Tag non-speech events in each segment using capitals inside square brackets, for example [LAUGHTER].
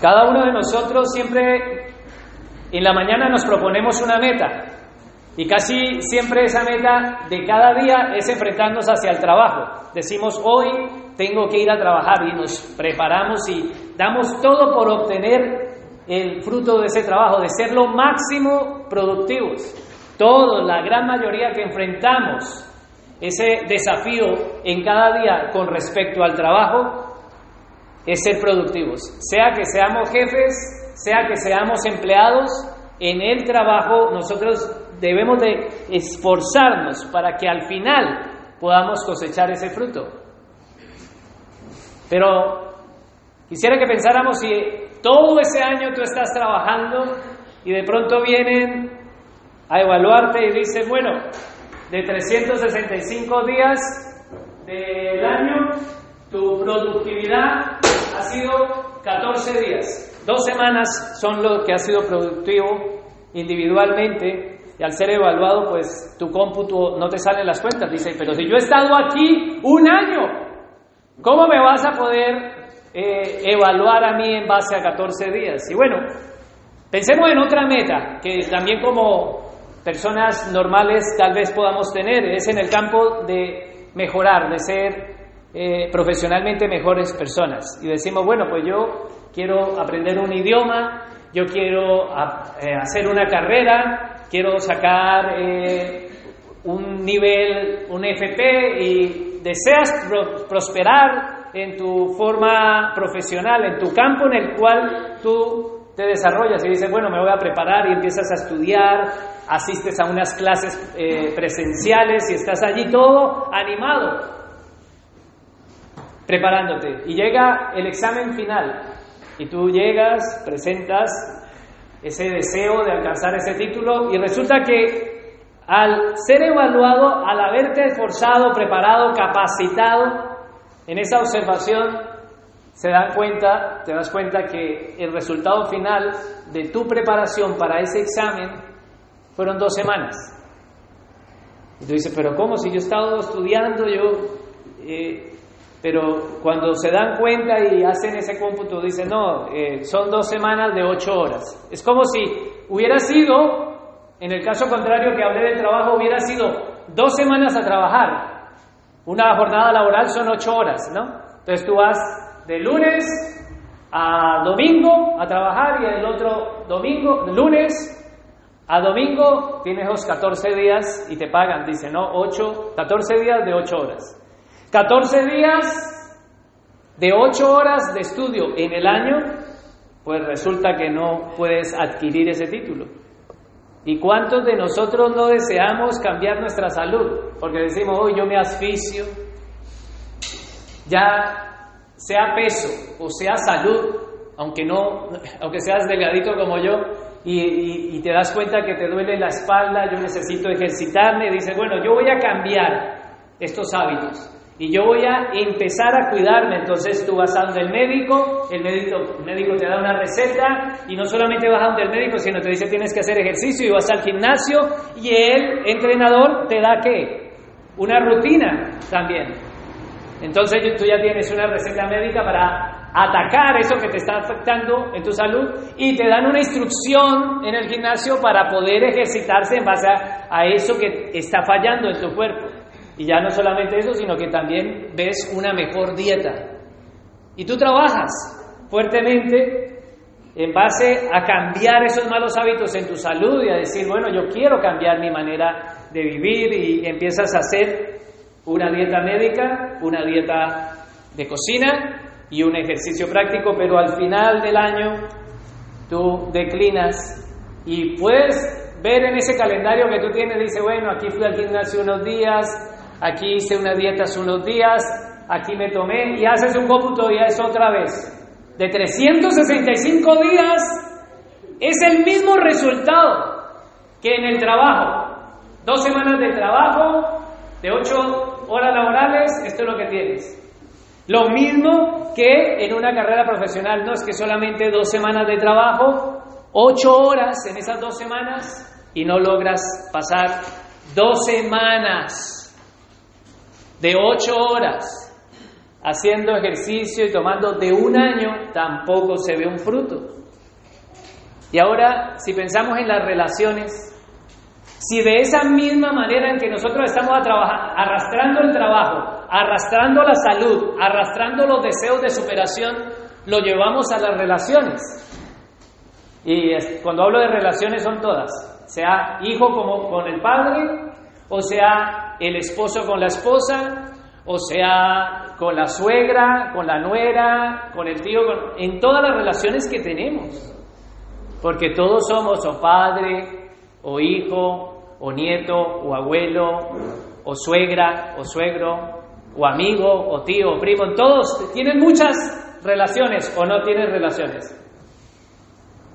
Cada uno de nosotros siempre en la mañana nos proponemos una meta y casi siempre esa meta de cada día es enfrentarnos hacia el trabajo. Decimos, hoy tengo que ir a trabajar y nos preparamos y damos todo por obtener el fruto de ese trabajo, de ser lo máximo productivos. Todos, la gran mayoría que enfrentamos ese desafío en cada día con respecto al trabajo es ser productivos. Sea que seamos jefes, sea que seamos empleados, en el trabajo nosotros debemos de esforzarnos para que al final podamos cosechar ese fruto. Pero quisiera que pensáramos si todo ese año tú estás trabajando y de pronto vienen a evaluarte y dicen, bueno, de 365 días del año, tu productividad ha sido 14 días. Dos semanas son lo que ha sido productivo individualmente y al ser evaluado, pues tu cómputo no te salen las cuentas. Dice, pero si yo he estado aquí un año, ¿cómo me vas a poder eh, evaluar a mí en base a 14 días? Y bueno, pensemos en otra meta que también como personas normales tal vez podamos tener, es en el campo de mejorar, de ser eh, profesionalmente mejores personas. Y decimos, bueno, pues yo quiero aprender un idioma, yo quiero eh, hacer una carrera, quiero sacar eh, un nivel, un FP y deseas prosperar en tu forma profesional, en tu campo en el cual tú te desarrollas y dices, bueno, me voy a preparar y empiezas a estudiar, asistes a unas clases eh, presenciales y estás allí todo animado, preparándote. Y llega el examen final y tú llegas, presentas ese deseo de alcanzar ese título y resulta que al ser evaluado, al haberte esforzado, preparado, capacitado en esa observación, se dan cuenta, te das cuenta que el resultado final de tu preparación para ese examen fueron dos semanas. Y tú dices, pero ¿cómo? Si yo he estado estudiando, yo eh, pero cuando se dan cuenta y hacen ese cómputo, dicen, no, eh, son dos semanas de ocho horas. Es como si hubiera sido, en el caso contrario que hablé del trabajo, hubiera sido dos semanas a trabajar. Una jornada laboral son ocho horas, ¿no? Entonces tú vas de lunes a domingo a trabajar y el otro domingo, lunes a domingo tienes los 14 días y te pagan, dice, ¿no? 8, 14 días de ocho horas. 14 días de 8 horas de estudio en el año, pues resulta que no puedes adquirir ese título. ¿Y cuántos de nosotros no deseamos cambiar nuestra salud? Porque decimos, hoy yo me asfixio, ya sea peso o sea salud, aunque no, [LAUGHS] aunque seas delgadito como yo, y, y, te das cuenta que te duele la espalda, yo necesito ejercitarme, dices, bueno, yo voy a cambiar estos hábitos y yo voy a empezar a cuidarme. Entonces tú vas a donde el médico, el médico, te da una receta y no solamente vas a donde el médico, sino te dice tienes que hacer ejercicio y vas al gimnasio y el entrenador te da qué? Una rutina también. Entonces tú ya tienes una receta médica para atacar eso que te está afectando en tu salud y te dan una instrucción en el gimnasio para poder ejercitarse en base a eso que está fallando en tu cuerpo. Y ya no solamente eso, sino que también ves una mejor dieta. Y tú trabajas fuertemente en base a cambiar esos malos hábitos en tu salud y a decir, bueno, yo quiero cambiar mi manera de vivir y empiezas a hacer una dieta médica, una dieta de cocina y un ejercicio práctico, pero al final del año tú declinas y puedes ver en ese calendario que tú tienes, dice, bueno, aquí fui al gimnasio unos días, aquí hice una dieta hace unos días, aquí me tomé y haces un cómputo y es otra vez. De 365 días es el mismo resultado que en el trabajo. Dos semanas de trabajo, de ocho horas laborales, esto es lo que tienes. Lo mismo que en una carrera profesional, no es que solamente dos semanas de trabajo, ocho horas en esas dos semanas y no logras pasar dos semanas de ocho horas haciendo ejercicio y tomando de un año, tampoco se ve un fruto. Y ahora, si pensamos en las relaciones, si de esa misma manera en que nosotros estamos arrastrando el trabajo, arrastrando la salud, arrastrando los deseos de superación, lo llevamos a las relaciones. Y cuando hablo de relaciones son todas, sea hijo como con el padre, o sea el esposo con la esposa, o sea con la suegra, con la nuera, con el tío, en todas las relaciones que tenemos. Porque todos somos o padre, o hijo, o nieto, o abuelo, o suegra, o suegro, o amigo, o tío, o primo. Todos tienen muchas relaciones o no tienen relaciones.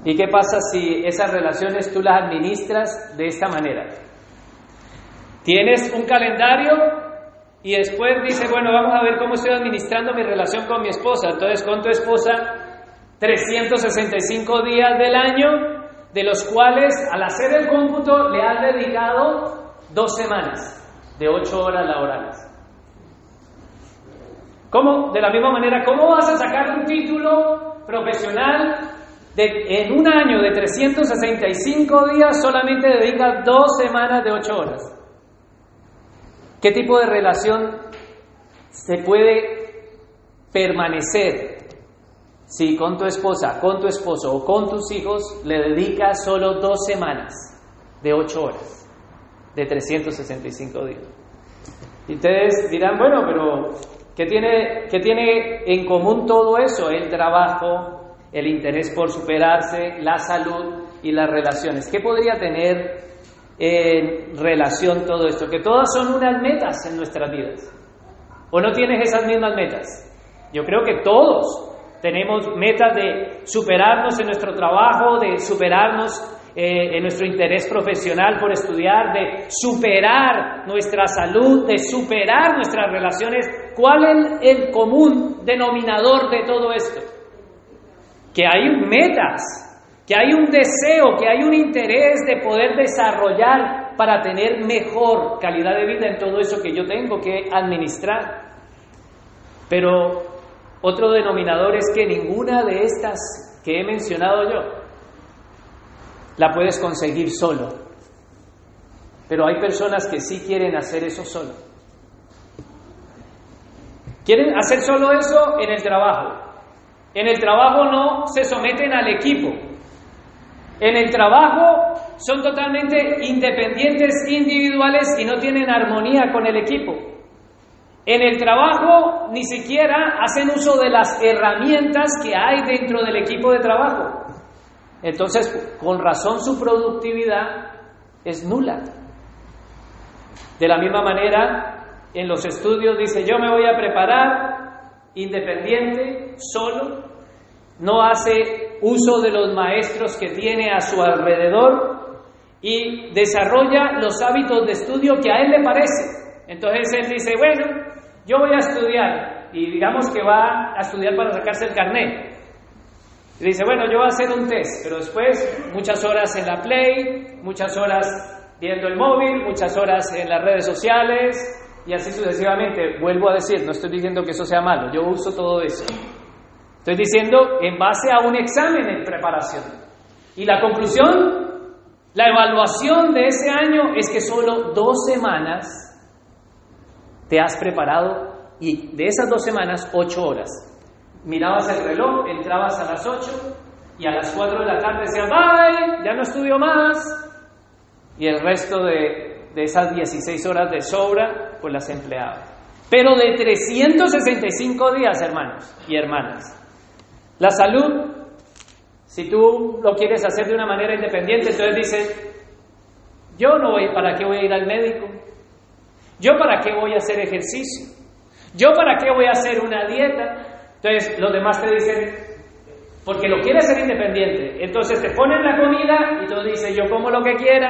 ¿Y qué pasa si esas relaciones tú las administras de esta manera? Tienes un calendario y después dice, bueno, vamos a ver cómo estoy administrando mi relación con mi esposa. Entonces, con tu esposa 365 días del año, de los cuales al hacer el cómputo le has dedicado dos semanas de ocho horas laborales. ¿Cómo? De la misma manera, ¿cómo vas a sacar un título profesional de, en un año de 365 días solamente dedicas dos semanas de ocho horas? ¿Qué tipo de relación se puede permanecer si con tu esposa, con tu esposo o con tus hijos le dedicas solo dos semanas de ocho horas, de 365 días. Y ustedes dirán, bueno, pero ¿qué tiene, ¿qué tiene en común todo eso? El trabajo, el interés por superarse, la salud y las relaciones. ¿Qué podría tener en relación todo esto? Que todas son unas metas en nuestras vidas. ¿O no tienes esas mismas metas? Yo creo que todos tenemos metas de superarnos en nuestro trabajo, de superarnos eh, en nuestro interés profesional por estudiar, de superar nuestra salud, de superar nuestras relaciones. ¿Cuál es el común denominador de todo esto? Que hay metas, que hay un deseo, que hay un interés de poder desarrollar para tener mejor calidad de vida en todo eso que yo tengo que administrar. Pero otro denominador es que ninguna de estas que he mencionado yo la puedes conseguir solo. Pero hay personas que sí quieren hacer eso solo. Quieren hacer solo eso en el trabajo. En el trabajo no se someten al equipo. En el trabajo son totalmente independientes, individuales y no tienen armonía con el equipo. En el trabajo ni siquiera hacen uso de las herramientas que hay dentro del equipo de trabajo. Entonces, con razón su productividad es nula. De la misma manera, en los estudios dice, yo me voy a preparar independiente, solo, no hace uso de los maestros que tiene a su alrededor y desarrolla los hábitos de estudio que a él le parece. Entonces él dice, bueno, yo voy a estudiar y digamos que va a estudiar para sacarse el carnet. Y dice, bueno, yo voy a hacer un test, pero después muchas horas en la Play, muchas horas viendo el móvil, muchas horas en las redes sociales y así sucesivamente. Vuelvo a decir, no estoy diciendo que eso sea malo, yo uso todo eso. Estoy diciendo en base a un examen en preparación. Y la conclusión, la evaluación de ese año es que solo dos semanas te has preparado y de esas dos semanas, ocho horas. Mirabas el reloj, entrabas a las ocho y a las cuatro de la tarde decías, bye, ya no estudio más. Y el resto de, de esas 16 horas de sobra, pues las empleaba. Pero de 365 días, hermanos y hermanas. La salud, si tú lo quieres hacer de una manera independiente, entonces dices, yo no voy, ¿para qué voy a ir al médico? ¿Yo para qué voy a hacer ejercicio? ¿Yo para qué voy a hacer una dieta? Entonces los demás te dicen, porque lo quieres ser independiente. Entonces te ponen la comida y tú dices, yo como lo que quiera.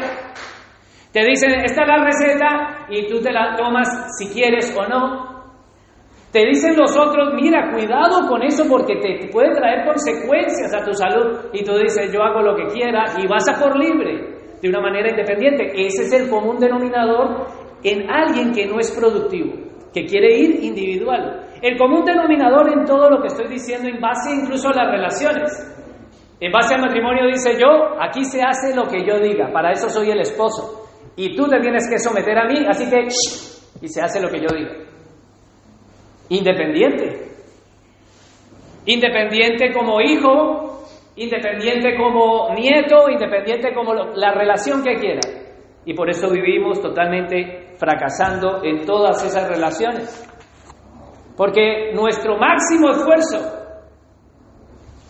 Te dicen, esta es la receta y tú te la tomas si quieres o no. Te dicen los otros, mira, cuidado con eso porque te, puede traer consecuencias a tu salud. Y tú dices, yo hago lo que quiera y vas a por libre de una manera independiente. Ese es el común denominador en alguien que no es productivo, que quiere ir individual. El común denominador en todo lo que estoy diciendo, en base incluso a las relaciones. En base al matrimonio dice yo, aquí se hace lo que yo diga, para eso soy el esposo. Y tú te tienes que someter a mí, así que, y se hace lo que yo diga. Independiente. Independiente como hijo, independiente como nieto, independiente como la relación que quiera. Y por eso vivimos totalmente fracasando en todas esas relaciones. Porque nuestro máximo esfuerzo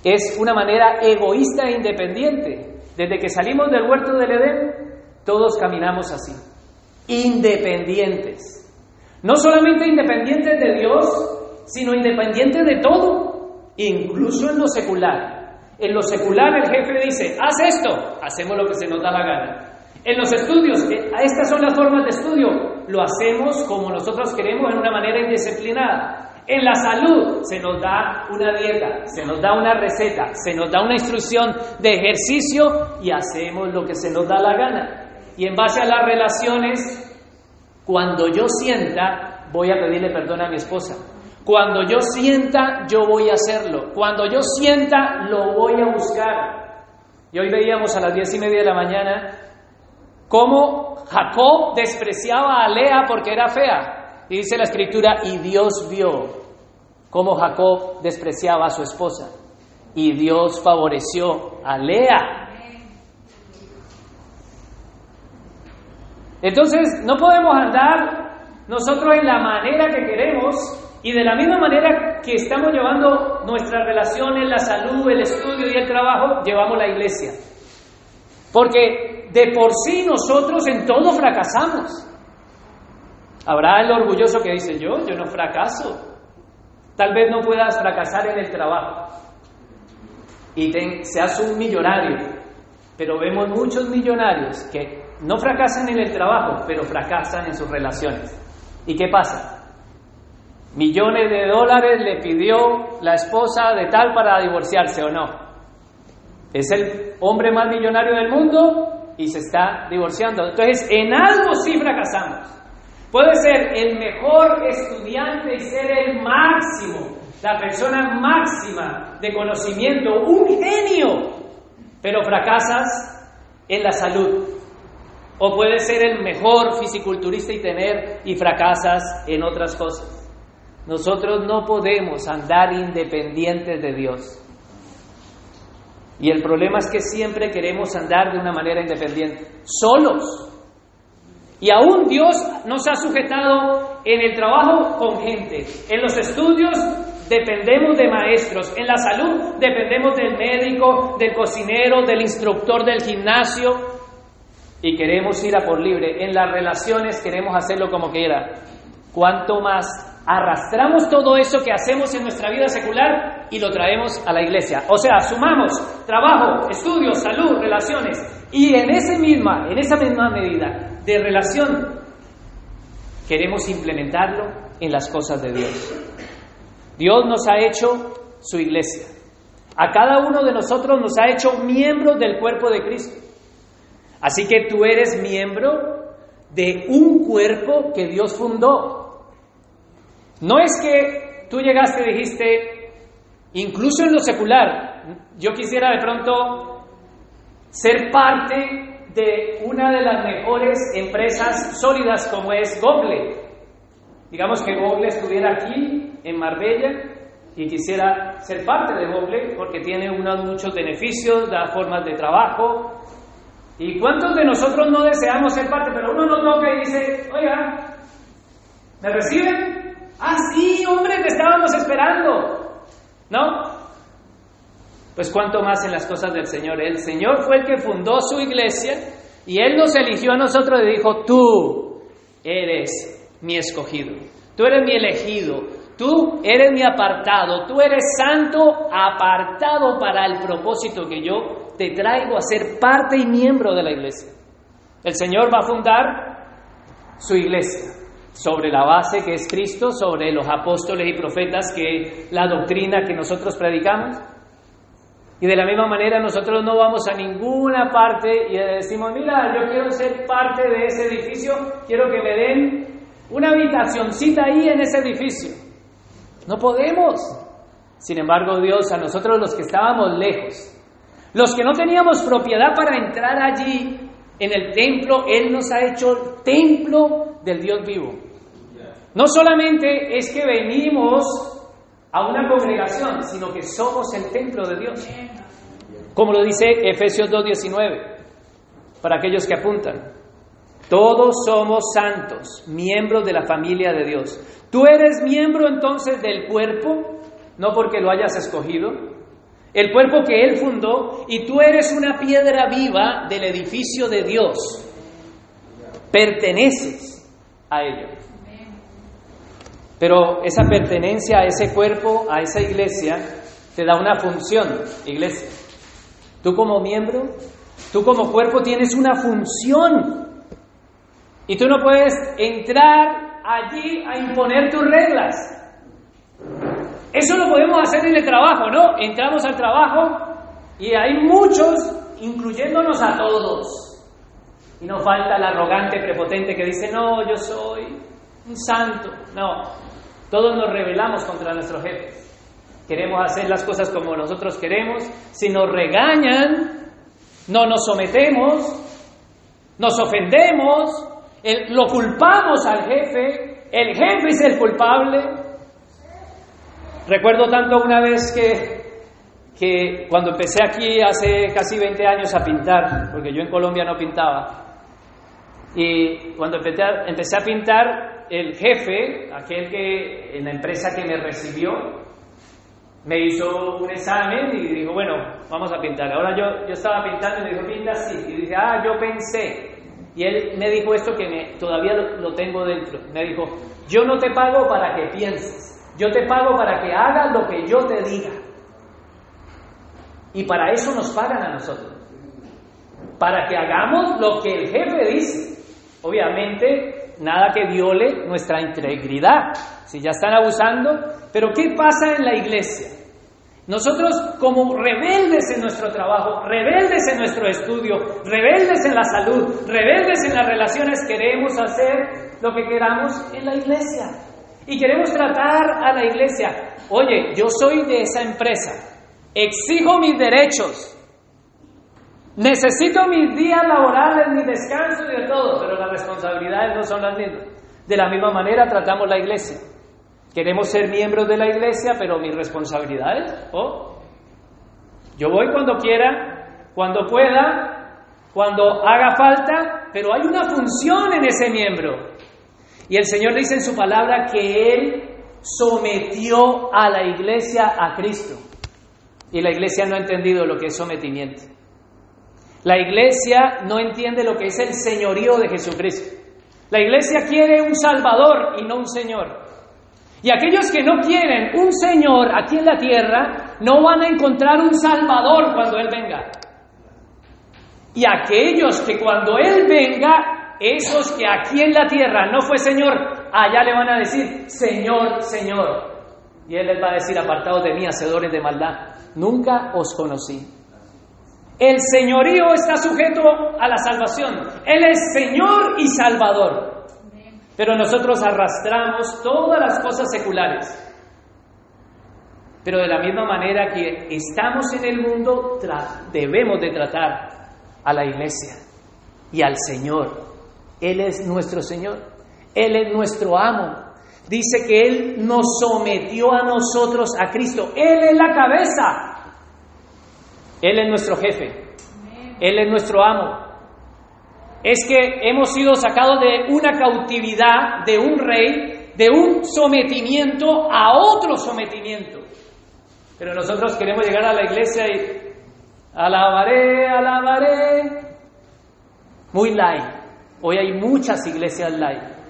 es una manera egoísta e independiente. Desde que salimos del huerto del Edén, todos caminamos así, independientes. No solamente independientes de Dios, sino independientes de todo, incluso en lo secular. En lo secular el jefe dice, haz esto, hacemos lo que se nos da la gana. En los estudios, eh, estas son las formas de estudio, lo hacemos como nosotros queremos en una manera indisciplinada. En la salud se nos da una dieta, se nos da una receta, se nos da una instrucción de ejercicio y hacemos lo que se nos da la gana. Y en base a las relaciones, cuando yo sienta, voy a pedirle perdón a mi esposa. Cuando yo sienta, yo voy a hacerlo. Cuando yo sienta, lo voy a buscar. Y hoy veíamos a las diez y media de la mañana cómo Jacob despreciaba a Lea porque era fea. Y dice la escritura, y Dios vio cómo Jacob despreciaba a su esposa. Y Dios favoreció a Lea. Entonces, no podemos andar nosotros en la manera que queremos y de la misma manera que estamos llevando nuestras relaciones, la salud, el estudio y el trabajo, llevamos la iglesia. Porque de por sí nosotros en todo fracasamos. Habrá el orgulloso que dice, yo, yo no fracaso. Tal vez no puedas fracasar en el trabajo y seas un millonario, pero vemos muchos millonarios que no fracasan en el trabajo, pero fracasan en sus relaciones. ¿Y qué pasa? Millones de dólares le pidió la esposa de tal para divorciarse o no. Es el hombre más millonario del mundo y se está divorciando. Entonces, en algo sí fracasamos. Puede ser el mejor estudiante y ser el máximo, la persona máxima de conocimiento, un genio, pero fracasas en la salud. O puede ser el mejor fisiculturista y tener y fracasas en otras cosas. Nosotros no podemos andar independientes de Dios. Y el problema es que siempre queremos andar de una manera independiente, solos. Y aún Dios nos ha sujetado en el trabajo con gente. En los estudios dependemos de maestros. En la salud dependemos del médico, del cocinero, del instructor del gimnasio. Y queremos ir a por libre. En las relaciones queremos hacerlo como quiera. Cuanto más arrastramos todo eso que hacemos en nuestra vida secular y lo traemos a la iglesia. O sea, sumamos trabajo, estudios, salud, relaciones. Y en, ese misma, en esa misma medida de relación, queremos implementarlo en las cosas de Dios. Dios nos ha hecho su iglesia. A cada uno de nosotros nos ha hecho miembros del cuerpo de Cristo. Así que tú eres miembro de un cuerpo que Dios fundó. No es que tú llegaste y dijiste, incluso en lo secular, yo quisiera de pronto ser parte de una de las mejores empresas sólidas como es Google. Digamos que Google estuviera aquí en Marbella y quisiera ser parte de Google porque tiene unos muchos beneficios, da formas de trabajo. ¿Y cuántos de nosotros no deseamos ser parte? Pero uno no toca y dice, oiga, ¿me reciben? Ah, sí, hombre, te estábamos esperando. ¿No? Pues cuánto más en las cosas del Señor. El Señor fue el que fundó su iglesia y Él nos eligió a nosotros y dijo, tú eres mi escogido, tú eres mi elegido, tú eres mi apartado, tú eres santo apartado para el propósito que yo te traigo a ser parte y miembro de la iglesia. El Señor va a fundar su iglesia sobre la base que es Cristo, sobre los apóstoles y profetas, que la doctrina que nosotros predicamos. Y de la misma manera nosotros no vamos a ninguna parte y decimos, mira, yo quiero ser parte de ese edificio, quiero que me den una habitacioncita ahí en ese edificio. No podemos. Sin embargo, Dios, a nosotros los que estábamos lejos, los que no teníamos propiedad para entrar allí en el templo, Él nos ha hecho templo del Dios vivo. No solamente es que venimos a una congregación, sino que somos el templo de Dios. Como lo dice Efesios 2.19, para aquellos que apuntan. Todos somos santos, miembros de la familia de Dios. Tú eres miembro entonces del cuerpo no porque lo hayas escogido, el cuerpo que Él fundó, y tú eres una piedra viva del edificio de Dios. Perteneces a ello. Pero esa pertenencia a ese cuerpo, a esa iglesia, te da una función, iglesia. Tú como miembro, tú como cuerpo tienes una función. Y tú no puedes entrar allí a imponer tus reglas. Eso lo podemos hacer en el trabajo, ¿no? Entramos al trabajo y hay muchos, incluyéndonos a todos. Y nos falta el arrogante, prepotente que dice, no, yo soy un santo. No, todos nos rebelamos contra nuestro jefe. Queremos hacer las cosas como nosotros queremos. Si nos regañan, no nos sometemos, nos ofendemos, lo culpamos al jefe, el jefe es el culpable, Recuerdo tanto una vez que, que cuando empecé aquí hace casi 20 años a pintar, porque yo en Colombia no pintaba, y cuando empecé a, empecé a pintar, el jefe, aquel que en la empresa que me recibió, me hizo un examen y dijo, bueno, vamos a pintar. Ahora yo, yo estaba pintando y me dijo, pinta así. Y dije, ah, yo pensé. Y él me dijo esto que me, todavía lo tengo dentro. Me dijo, yo no te pago para que pienses. Yo te pago para que hagas lo que yo te diga. Y para eso nos pagan a nosotros. Para que hagamos lo que el jefe dice. Obviamente, nada que viole nuestra integridad. Si ya están abusando. Pero ¿qué pasa en la iglesia? Nosotros como rebeldes en nuestro trabajo, rebeldes en nuestro estudio, rebeldes en la salud, rebeldes en las relaciones, queremos hacer lo que queramos en la iglesia. Y queremos tratar a la iglesia, oye, yo soy de esa empresa, exijo mis derechos, necesito mis días laborales, mi descanso y de todo, pero las responsabilidades no son las mismas. De la misma manera tratamos la iglesia. Queremos ser miembros de la iglesia, pero mis responsabilidades, oh, yo voy cuando quiera, cuando pueda, cuando haga falta, pero hay una función en ese miembro. Y el Señor dice en su palabra que Él sometió a la iglesia a Cristo. Y la iglesia no ha entendido lo que es sometimiento. La iglesia no entiende lo que es el señorío de Jesucristo. La iglesia quiere un Salvador y no un Señor. Y aquellos que no quieren un Señor aquí en la tierra, no van a encontrar un Salvador cuando Él venga. Y aquellos que cuando Él venga esos que aquí en la tierra no fue Señor, allá le van a decir, Señor, Señor. Y Él les va a decir, apartados de mí, hacedores de maldad, nunca os conocí. El señorío está sujeto a la salvación. Él es Señor y Salvador. Pero nosotros arrastramos todas las cosas seculares. Pero de la misma manera que estamos en el mundo, debemos de tratar a la iglesia y al Señor él es nuestro Señor, Él es nuestro amo. Dice que Él nos sometió a nosotros, a Cristo. Él es la cabeza. Él es nuestro jefe. Él es nuestro amo. Es que hemos sido sacados de una cautividad, de un rey, de un sometimiento a otro sometimiento. Pero nosotros queremos llegar a la iglesia y alabaré, alabaré. Muy light. Hoy hay muchas iglesias live.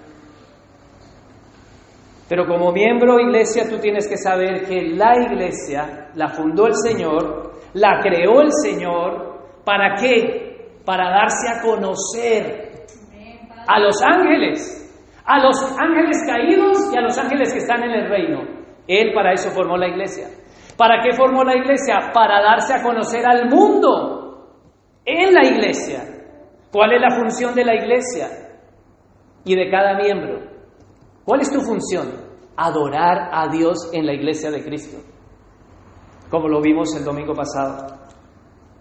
Pero como miembro de iglesia tú tienes que saber que la iglesia la fundó el Señor, la creó el Señor, ¿para qué? Para darse a conocer a los ángeles, a los ángeles caídos y a los ángeles que están en el reino. Él para eso formó la iglesia. ¿Para qué formó la iglesia? Para darse a conocer al mundo en la iglesia. ¿Cuál es la función de la iglesia y de cada miembro? ¿Cuál es tu función? adorar a Dios en la iglesia de Cristo, como lo vimos el domingo pasado.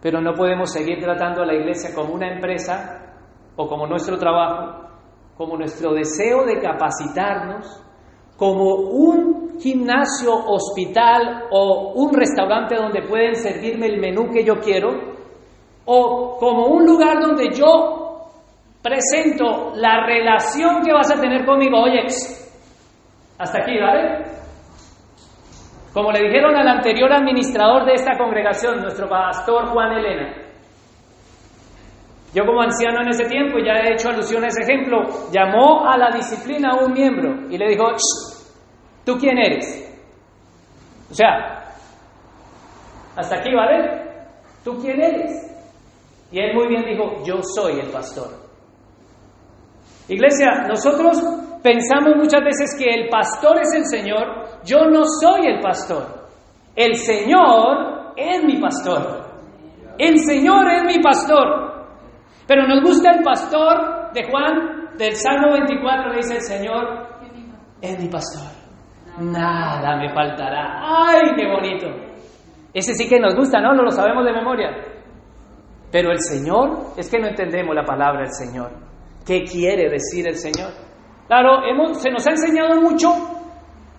Pero no podemos seguir tratando a la iglesia como una empresa o como nuestro trabajo, como nuestro deseo de capacitarnos, como un gimnasio, hospital o un restaurante donde pueden servirme el menú que yo quiero, o como un lugar donde yo presento la relación que vas a tener conmigo. Oye, hasta aquí, ¿vale? Como le dijeron al anterior administrador de esta congregación, nuestro pastor Juan Elena. Yo como anciano en ese tiempo, ya he hecho alusión a ese ejemplo, llamó a la disciplina a un miembro y le dijo, ¿tú quién eres? O sea, hasta aquí, ¿vale? ¿Tú quién eres? Y él muy bien dijo, yo soy el pastor. Iglesia, nosotros pensamos muchas veces que el pastor es el Señor, yo no soy el pastor. El Señor es mi pastor. El Señor es mi pastor. Pero nos gusta el pastor de Juan del Salmo 24, dice el Señor, es mi pastor. Nada me faltará. ¡Ay, qué bonito! Ese sí que nos gusta, ¿no? No lo sabemos de memoria. Pero el Señor, es que no entendemos la palabra del Señor. ¿Qué quiere decir el Señor? Claro, hemos, se nos ha enseñado mucho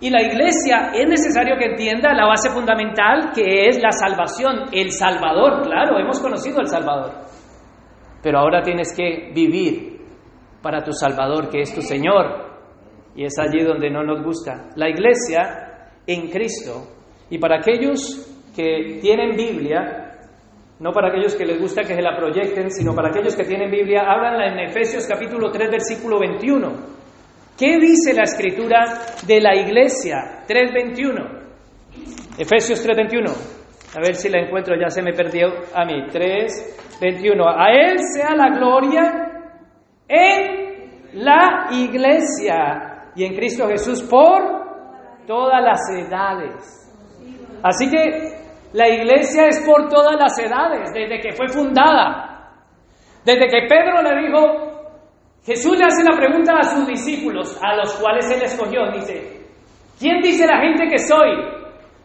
y la iglesia es necesario que entienda la base fundamental que es la salvación, el Salvador, claro, hemos conocido al Salvador. Pero ahora tienes que vivir para tu Salvador, que es tu Señor. Y es allí donde no nos gusta. La iglesia en Cristo. Y para aquellos que tienen Biblia, no para aquellos que les gusta que se la proyecten, sino para aquellos que tienen Biblia, háblanla en Efesios capítulo 3, versículo 21. ¿Qué dice la escritura de la iglesia? 3.21. Efesios 3.21. A ver si la encuentro, ya se me perdió a mí. 3.21. A Él sea la gloria en la iglesia y en Cristo Jesús por todas las edades. Así que la iglesia es por todas las edades, desde que fue fundada. Desde que Pedro le dijo, Jesús le hace la pregunta a sus discípulos, a los cuales él escogió. Dice, ¿quién dice la gente que soy?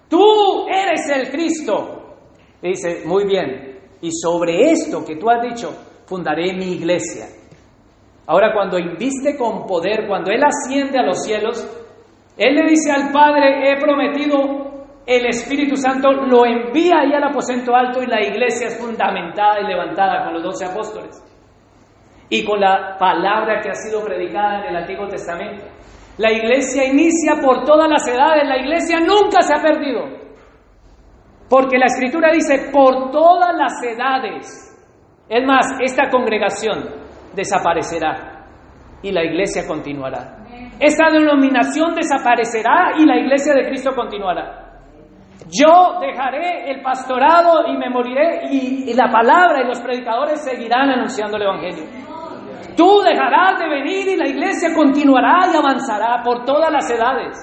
Tú eres el Cristo. dice, muy bien. Y sobre esto que tú has dicho, fundaré mi iglesia. Ahora, cuando inviste con poder, cuando Él asciende a los cielos, Él le dice al Padre, he prometido el Espíritu Santo, lo envía ahí al aposento alto y la iglesia es fundamentada y levantada con los doce apóstoles y con la palabra que ha sido predicada en el Antiguo Testamento. La iglesia inicia por todas las edades, la iglesia nunca se ha perdido. Porque la escritura dice, por todas las edades. Es más, esta congregación desaparecerá y la iglesia continuará. Esta denominación desaparecerá y la iglesia de Cristo continuará. Yo dejaré el pastorado y me moriré y, la palabra y los predicadores seguirán anunciando el Evangelio. Tú dejarás de venir y la iglesia continuará y avanzará por todas las edades.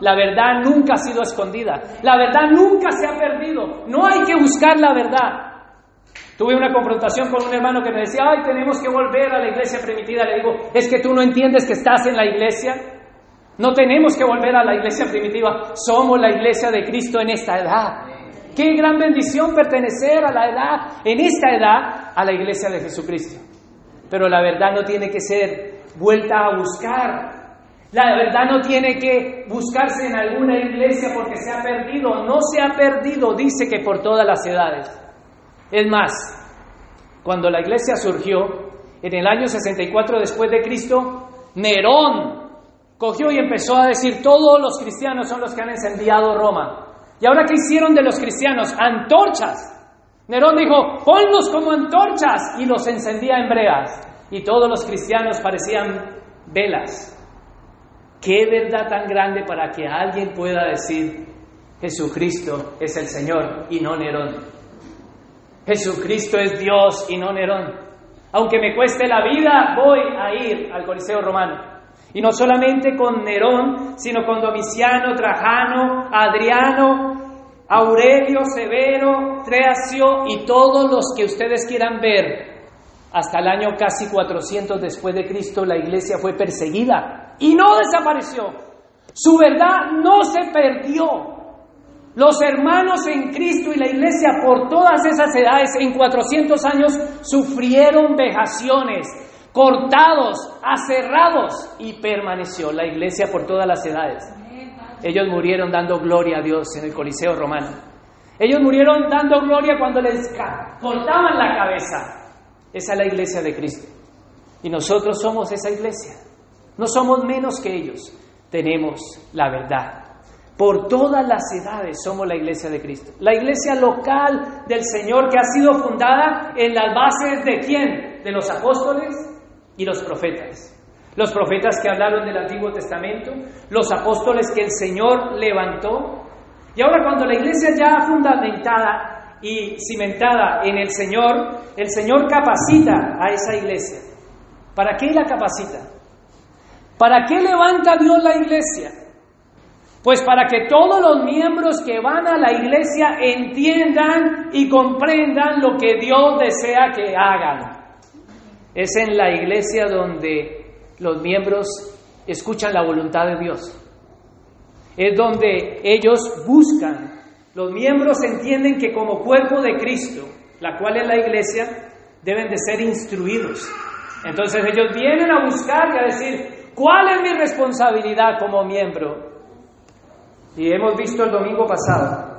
La verdad nunca ha sido escondida. La verdad nunca se ha perdido. No hay que buscar la verdad. Tuve una confrontación con un hermano que me decía, ay, tenemos que volver a la iglesia primitiva. Le digo, es que tú no entiendes que estás en la iglesia. No tenemos que volver a la iglesia primitiva. Somos la iglesia de Cristo en esta edad. Qué gran bendición pertenecer a la edad, en esta edad, a la iglesia de Jesucristo. Pero la verdad no tiene que ser vuelta a buscar. La verdad no tiene que buscarse en alguna iglesia porque se ha perdido. No se ha perdido, dice que por todas las edades. Es más, cuando la iglesia surgió, en el año 64 después de Cristo, Nerón cogió y empezó a decir, todos los cristianos son los que han encendido Roma. ¿Y ahora qué hicieron de los cristianos? Antorchas. Nerón dijo, ponlos como antorchas y los encendía en breas. Y todos los cristianos parecían velas. Qué verdad tan grande para que alguien pueda decir, Jesucristo es el Señor y no Nerón. Jesucristo es Dios y no Nerón. Aunque me cueste la vida, voy a ir al Coliseo Romano. Y no solamente con Nerón, sino con Domiciano, Trajano, Adriano, Aurelio, Severo, Treacio y todos los que ustedes quieran ver. Hasta el año casi 400 después de Cristo la iglesia fue perseguida y no desapareció. Su verdad no se perdió. Los hermanos en Cristo y la iglesia por todas esas edades en 400 años sufrieron vejaciones, cortados, aserrados y permaneció la iglesia por todas las edades. Ellos murieron dando gloria a Dios en el Coliseo romano. Ellos murieron dando gloria cuando les cortaban la cabeza. Esa es la iglesia de Cristo. Y nosotros somos esa iglesia. No somos menos que ellos. Tenemos la verdad. Por todas las edades somos la iglesia de Cristo. La iglesia local del Señor que ha sido fundada en las bases de quién? De los apóstoles y los profetas. Los profetas que hablaron del Antiguo Testamento, los apóstoles que el Señor levantó. Y ahora cuando la iglesia ya fundamentada y cimentada en el Señor, el Señor capacita a esa iglesia. ¿Para qué la capacita? ¿Para qué levanta Dios la iglesia? Pues para que todos los miembros que van a la iglesia entiendan y comprendan lo que Dios desea que hagan. Es en la iglesia donde los miembros escuchan la voluntad de Dios. Es donde ellos buscan. Los miembros entienden que como cuerpo de Cristo, la cual es la iglesia, deben de ser instruidos. Entonces ellos vienen a buscar y a decir, ¿cuál es mi responsabilidad como miembro? Y hemos visto el domingo pasado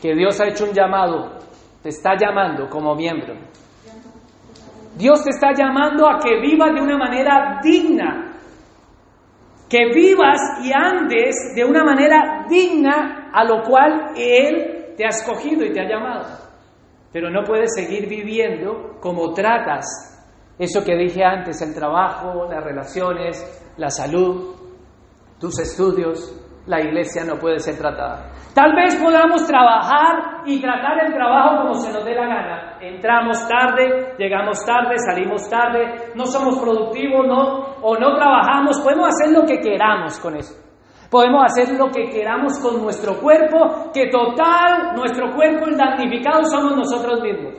que Dios ha hecho un llamado, te está llamando como miembro. Dios te está llamando a que vivas de una manera digna, que vivas y andes de una manera digna a lo cual Él te ha escogido y te ha llamado. Pero no puedes seguir viviendo como tratas eso que dije antes, el trabajo, las relaciones, la salud, tus estudios, la iglesia no puede ser tratada. Tal vez podamos trabajar y tratar el trabajo como se nos dé la gana. Entramos tarde, llegamos tarde, salimos tarde, no somos productivos no, o no trabajamos. Podemos hacer lo que queramos con eso. Podemos hacer lo que queramos con nuestro cuerpo, que total, nuestro cuerpo el damnificado somos nosotros mismos.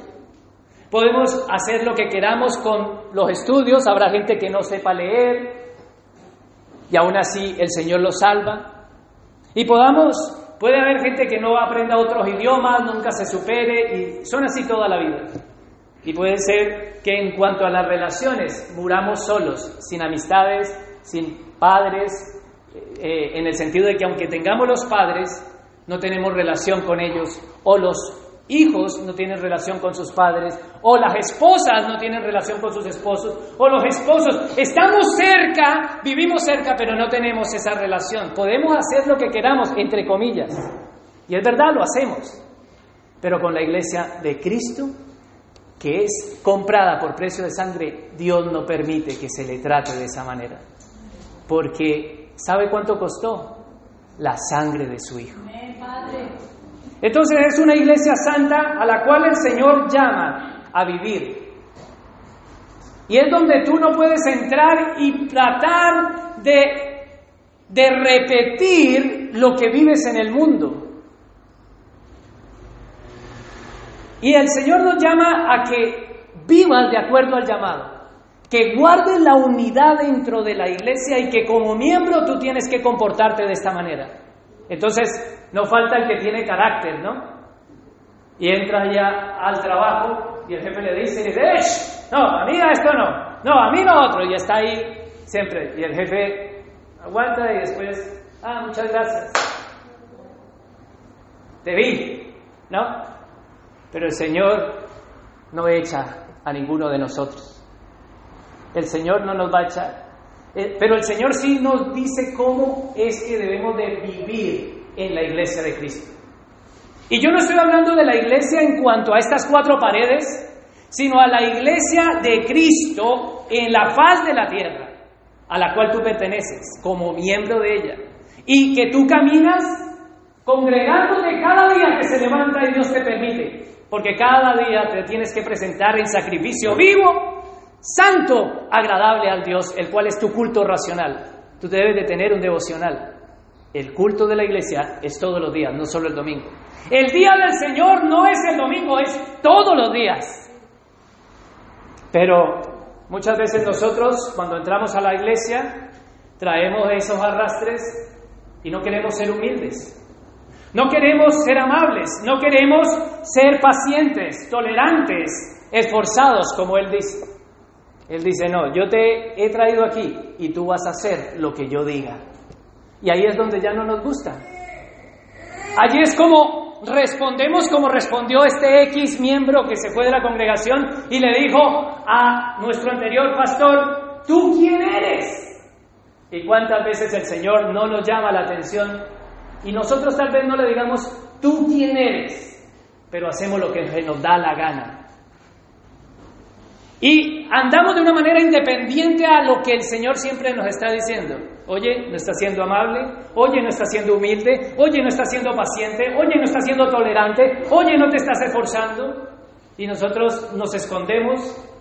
Podemos hacer lo que queramos con los estudios, habrá gente que no sepa leer y aún así el Señor lo salva. Y podamos, puede haber gente que no aprenda otros idiomas, nunca se supere, y son así toda la vida. Y puede ser que en cuanto a las relaciones, muramos solos, sin amistades, sin padres, eh, en el sentido de que aunque tengamos los padres, no tenemos relación con ellos, o los hijos no tienen relación con sus padres, o las esposas no tienen relación con sus esposos, o los esposos. Estamos cerca, vivimos cerca, pero no tenemos esa relación. Podemos hacer lo que queramos, entre comillas. Y es verdad, lo hacemos. Pero con la iglesia de Cristo, que es comprada por precio de sangre, Dios no permite que se le trate de esa manera. Porque, ¿sabe cuánto costó? La sangre de su Hijo. Entonces es una iglesia santa a la cual el Señor llama a vivir. Y es donde tú no puedes entrar y tratar de, de repetir lo que vives en el mundo. Y el Señor nos llama a que vivas de acuerdo al llamado, que guardes la unidad dentro de la iglesia y que como miembro tú tienes que comportarte de esta manera. Entonces, no falta el que tiene carácter, ¿no? Y entra ya al trabajo y el jefe le dice, no, a mí esto no, no, a mí no otro, y está ahí siempre. Y el jefe aguanta y después, ah, muchas gracias. Te vi, ¿no? Pero el Señor no echa a ninguno de nosotros. El Señor no nos va a echar. Eh, pero el Señor sí nos dice cómo es que debemos de vivir en la iglesia de Cristo. Y yo no estoy hablando de la iglesia en cuanto a estas cuatro paredes, sino a la iglesia de Cristo en la faz de la tierra, a la cual tú perteneces como miembro de ella. Y que tú caminas congregándote cada día que se levanta y Dios te permite, porque cada día te tienes que presentar en sacrificio vivo, santo, agradable al Dios, el cual es tu culto racional. Tú debes de tener un devocional. El culto de la iglesia es todos los días, no solo el domingo. El día del Señor no es el domingo, es todos los días. Pero muchas veces nosotros, cuando entramos a la iglesia, traemos esos arrastres y no queremos ser humildes. No queremos ser amables, no queremos ser pacientes, tolerantes, esforzados, como Él dice. Él dice, no, yo te he traído aquí y tú vas a hacer lo que yo diga. Y ahí es donde ya no nos gusta. Allí es como respondemos como respondió este X miembro que se fue de la congregación y le dijo a nuestro anterior pastor, ¿tú quién eres? ¿Y cuántas veces el Señor no nos llama la atención y nosotros tal vez no le digamos, tú quién eres? Pero hacemos lo que nos da la gana. Y andamos de una manera independiente a lo que el Señor siempre nos está diciendo. Oye, no está siendo amable, oye, no está siendo humilde, oye, no está siendo paciente, oye, no está siendo tolerante, oye, no te estás esforzando. Y nosotros nos escondemos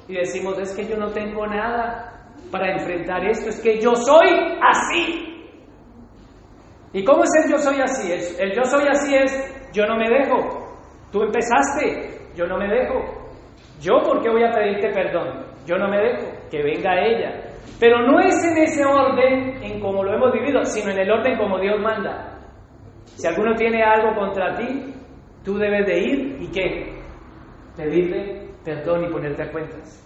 y decimos, es que yo no tengo nada para enfrentar esto, es que yo soy así. ¿Y cómo es el yo soy así? El, el yo soy así es, yo no me dejo. Tú empezaste, yo no me dejo. Yo, ¿por qué voy a pedirte perdón? Yo no me dejo, que venga ella. Pero no es en ese orden en como lo hemos vivido, sino en el orden como Dios manda. Si alguno tiene algo contra ti, tú debes de ir y qué? Pedirle perdón y ponerte a cuentas.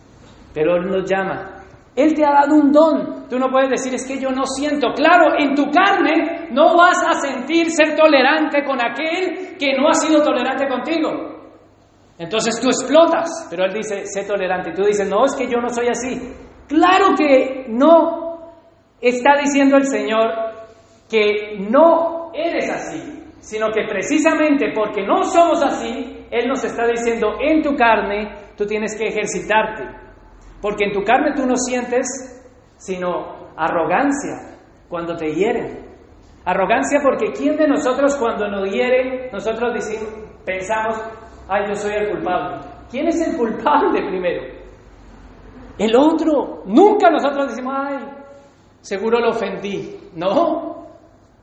Pero Él nos llama. Él te ha dado un don. Tú no puedes decir, es que yo no siento. Claro, en tu carne no vas a sentir ser tolerante con aquel que no ha sido tolerante contigo. Entonces tú explotas, pero él dice, sé tolerante. Y tú dices, no, es que yo no soy así. Claro que no está diciendo el Señor que no eres así, sino que precisamente porque no somos así, Él nos está diciendo, en tu carne tú tienes que ejercitarte. Porque en tu carne tú no sientes sino arrogancia cuando te hieren. Arrogancia porque ¿quién de nosotros cuando nos hieren, nosotros decimos, pensamos, ay, yo soy el culpable. ¿Quién es el culpable primero? El otro. Nunca nosotros decimos, ay, seguro lo ofendí. No,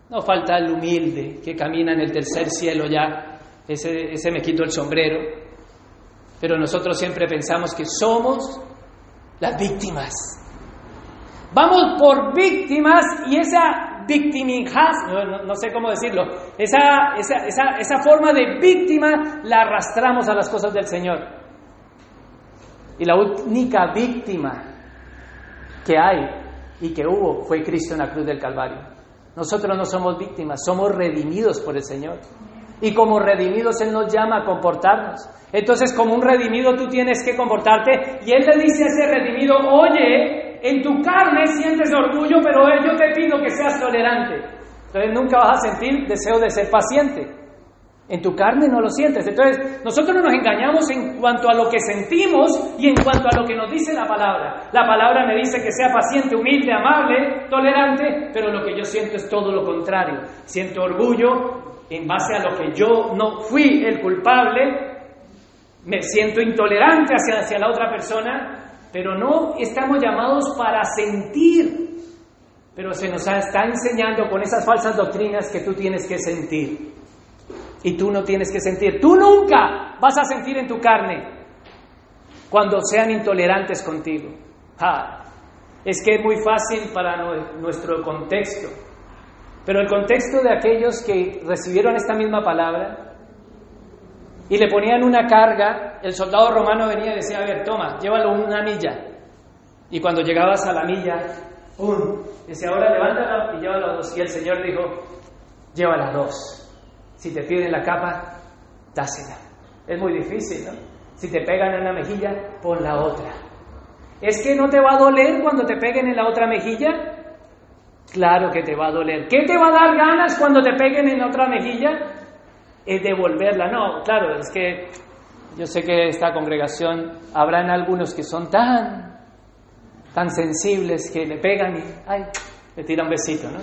no falta el humilde que camina en el tercer cielo ya. Ese, ese me quito el sombrero. Pero nosotros siempre pensamos que somos las víctimas. Vamos por víctimas y esa victimijas, no, no, sé cómo decirlo, esa, esa, esa, esa forma de víctima la arrastramos a las cosas del Señor. Y la única víctima que hay y que hubo fue Cristo en la cruz del Calvario. Nosotros no somos víctimas, somos redimidos por el Señor. Y como redimidos Él nos llama a comportarnos. Entonces, como un redimido tú tienes que comportarte. Y Él le dice a ese redimido, oye, en tu carne sientes orgullo, pero yo te pido que seas tolerante. Entonces nunca vas a sentir deseo de ser paciente. En tu carne no lo sientes. Entonces nosotros no nos engañamos en cuanto a lo que sentimos y en cuanto a lo que nos dice la palabra. La palabra me dice que sea paciente, humilde, amable, tolerante, pero lo que yo siento es todo lo contrario. Siento orgullo en base a lo que yo no fui el culpable. Me siento intolerante hacia, hacia la otra persona pero no estamos llamados para sentir. Pero se nos está enseñando con esas falsas doctrinas que tú tienes que sentir. Y tú no tienes que sentir. Tú nunca vas a sentir en tu carne cuando sean intolerantes contigo. es que es muy fácil para nuestro contexto. Pero el contexto de aquellos que recibieron esta misma palabra y le ponían una carga, el soldado romano venía y decía, a ver, toma, llévalo una milla. Y cuando llegabas a la milla, ¡pum! Decía, ahora levántala y llévalo dos. Y el Señor dijo, llévala dos. Si te piden la capa, dásela. Es muy difícil, ¿no? Si te pegan en la mejilla, pon la otra. ¿Es que no te va a doler cuando te peguen en la otra mejilla? Claro que te va a doler. ¿Qué te va a dar ganas cuando te peguen en la otra mejilla? Es devolverla. No, claro, es que yo sé que esta congregación habrán algunos que son tan, tan sensibles que le pegan y, ay, le tira un besito, ¿no?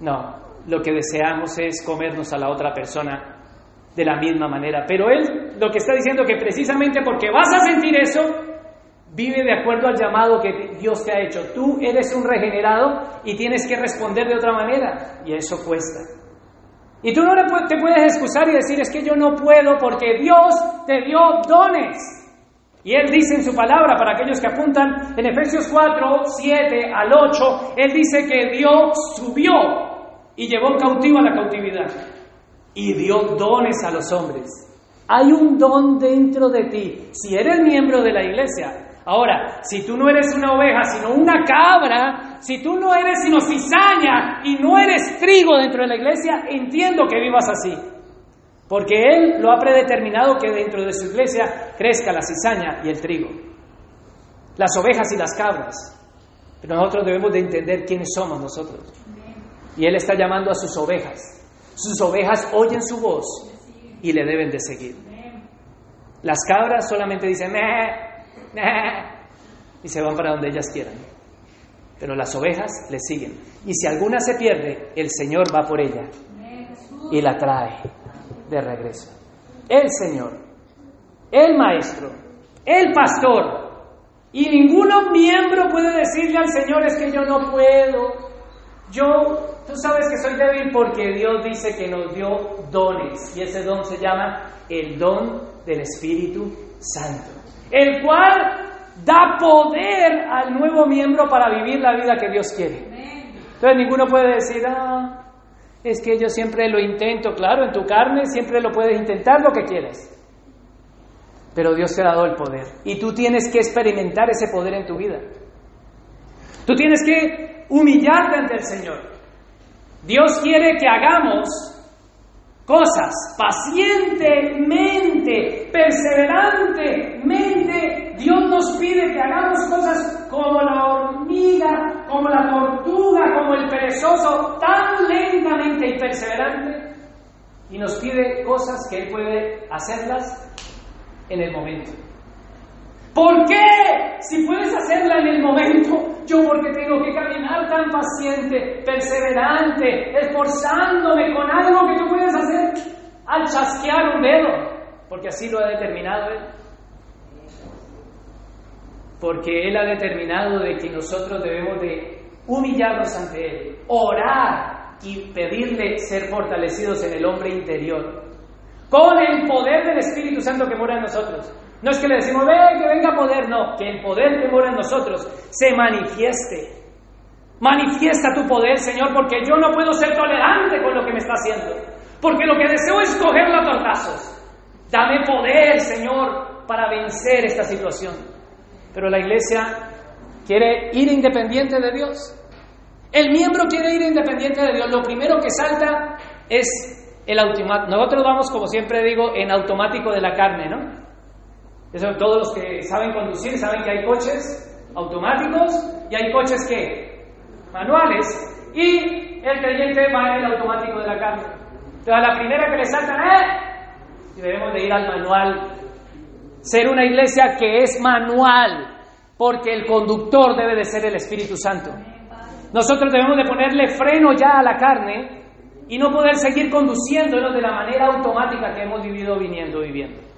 No, lo que deseamos es comernos a la otra persona de la misma manera. Pero él lo que está diciendo que precisamente porque vas a sentir eso, vive de acuerdo al llamado que Dios te ha hecho. Tú eres un regenerado y tienes que responder de otra manera y eso cuesta. Y tú no te puedes excusar y decir, es que yo no puedo porque Dios te dio dones. Y Él dice en su palabra, para aquellos que apuntan, en Efesios 4, 7 al 8, Él dice que Dios subió y llevó cautivo a la cautividad y dio dones a los hombres. Hay un don dentro de ti. Si eres miembro de la iglesia, Ahora, si tú no eres una oveja, sino una cabra, si tú no eres sino cizaña y no eres trigo dentro de la iglesia, entiendo que vivas así. Porque Él lo ha predeterminado que dentro de su iglesia crezca la cizaña y el trigo, las ovejas y las cabras. Pero nosotros debemos de entender quiénes somos nosotros. Y Él está llamando a sus ovejas. Sus ovejas oyen su voz y le deben de seguir. Las cabras solamente dicen, meh, y se van para donde ellas quieran. Pero las ovejas le siguen. Y si alguna se pierde, el Señor va por ella y la trae de regreso. El Señor, el Maestro, el Pastor. Y ninguno miembro puede decirle al Señor es que yo no puedo. Yo, tú sabes que soy débil porque Dios dice que nos dio dones. Y ese don se llama el don del Espíritu Santo el cual da poder al nuevo miembro para vivir la vida que Dios quiere. Entonces ninguno puede decir, ah, es que yo siempre lo intento, claro, en tu carne siempre lo puedes intentar lo que quieres. Pero Dios te ha dado el poder y tú tienes que experimentar ese poder en tu vida. Tú tienes que humillarte ante el Señor. Dios quiere que hagamos cosas pacientemente, perseverantemente. Dios nos pide que hagamos cosas como la hormiga, como la tortuga, como el perezoso, tan lentamente y perseverante. Y nos pide cosas que Él puede hacerlas en el momento. ¿Por qué? Si puedes hacerla en el momento, yo porque tengo que caminar tan paciente, perseverante, esforzándome con algo que tú puedes hacer al chasquear un dedo, porque así lo ha determinado Él. Porque Él ha determinado de que nosotros debemos de humillarnos ante Él, orar y pedirle ser fortalecidos en el hombre interior, con el poder del Espíritu Santo que mora en nosotros. No es que le decimos, ve, que venga poder, no, que el poder que mora en nosotros se manifieste. Manifiesta tu poder, Señor, porque yo no puedo ser tolerante con lo que me está haciendo. Porque lo que deseo es cogerlo a tortazos. Dame poder, Señor, para vencer esta situación. Pero la iglesia quiere ir independiente de Dios. El miembro quiere ir independiente de Dios. Lo primero que salta es el automático. Nosotros vamos, como siempre digo, en automático de la carne, ¿no? Eso, todos los que saben conducir saben que hay coches automáticos y hay coches que manuales y el creyente va en el automático de la carne. Entonces a la primera que le saltan, ¡eh! Y debemos de ir al manual. Ser una iglesia que es manual, porque el conductor debe de ser el Espíritu Santo. Nosotros debemos de ponerle freno ya a la carne y no poder seguir conduciéndonos de la manera automática que hemos vivido viniendo viviendo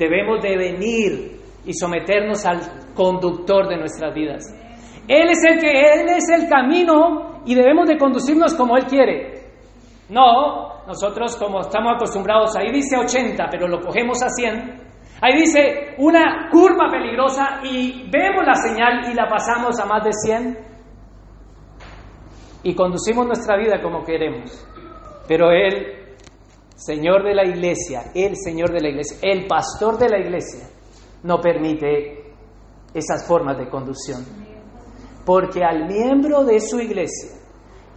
debemos de venir y someternos al conductor de nuestras vidas. Él es el que él es el camino y debemos de conducirnos como él quiere. No, nosotros como estamos acostumbrados, ahí dice 80, pero lo cogemos a 100. Ahí dice una curva peligrosa y vemos la señal y la pasamos a más de 100 y conducimos nuestra vida como queremos. Pero Él Señor de la iglesia, el Señor de la iglesia, el pastor de la iglesia, no permite esas formas de conducción. Porque al miembro de su iglesia,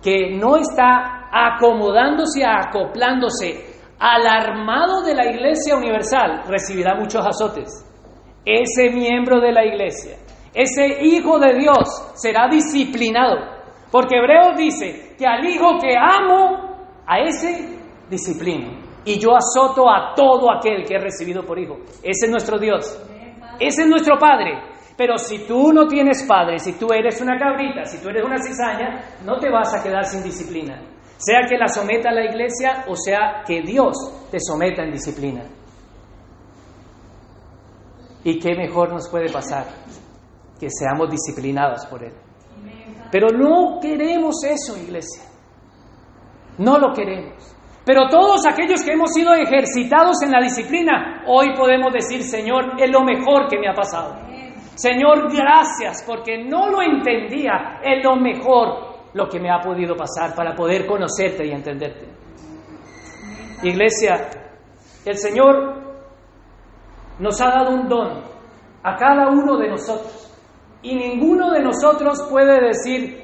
que no está acomodándose, acoplándose al armado de la iglesia universal, recibirá muchos azotes. Ese miembro de la iglesia, ese hijo de Dios, será disciplinado. Porque Hebreos dice que al hijo que amo, a ese disciplina. Y yo azoto a todo aquel que he recibido por hijo. Ese es nuestro Dios. Ese es nuestro Padre. Pero si tú no tienes padre, si tú eres una cabrita, si tú eres una cizaña, no te vas a quedar sin disciplina. Sea que la someta la iglesia o sea que Dios te someta en disciplina. ¿Y qué mejor nos puede pasar? Que seamos disciplinados por Él. Pero no queremos eso, iglesia. No lo queremos. Pero todos aquellos que hemos sido ejercitados en la disciplina, hoy podemos decir, Señor, es lo mejor que me ha pasado. Señor, gracias porque no lo entendía, es lo mejor lo que me ha podido pasar para poder conocerte y entenderte. Iglesia, el Señor nos ha dado un don a cada uno de nosotros y ninguno de nosotros puede decir,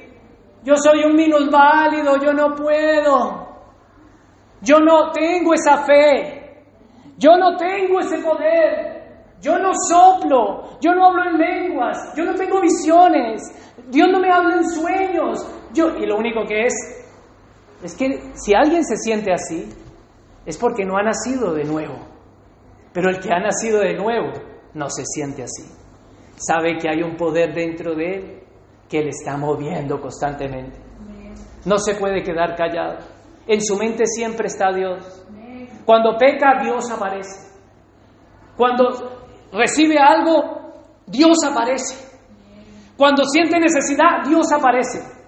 yo soy un minusválido, yo no puedo, yo no tengo esa fe, yo no tengo ese poder, yo no soplo, yo no hablo en lenguas, yo no tengo visiones, Dios no me habla en sueños. Yo, y lo único que es, es que si alguien se siente así, es porque no ha nacido de nuevo. Pero el que ha nacido de nuevo no se siente así. Sabe que hay un poder dentro de él que le está moviendo constantemente. No se puede quedar callado. En su mente siempre está Dios. Cuando peca, Dios aparece. Cuando recibe algo, Dios aparece. Cuando siente necesidad, Dios aparece.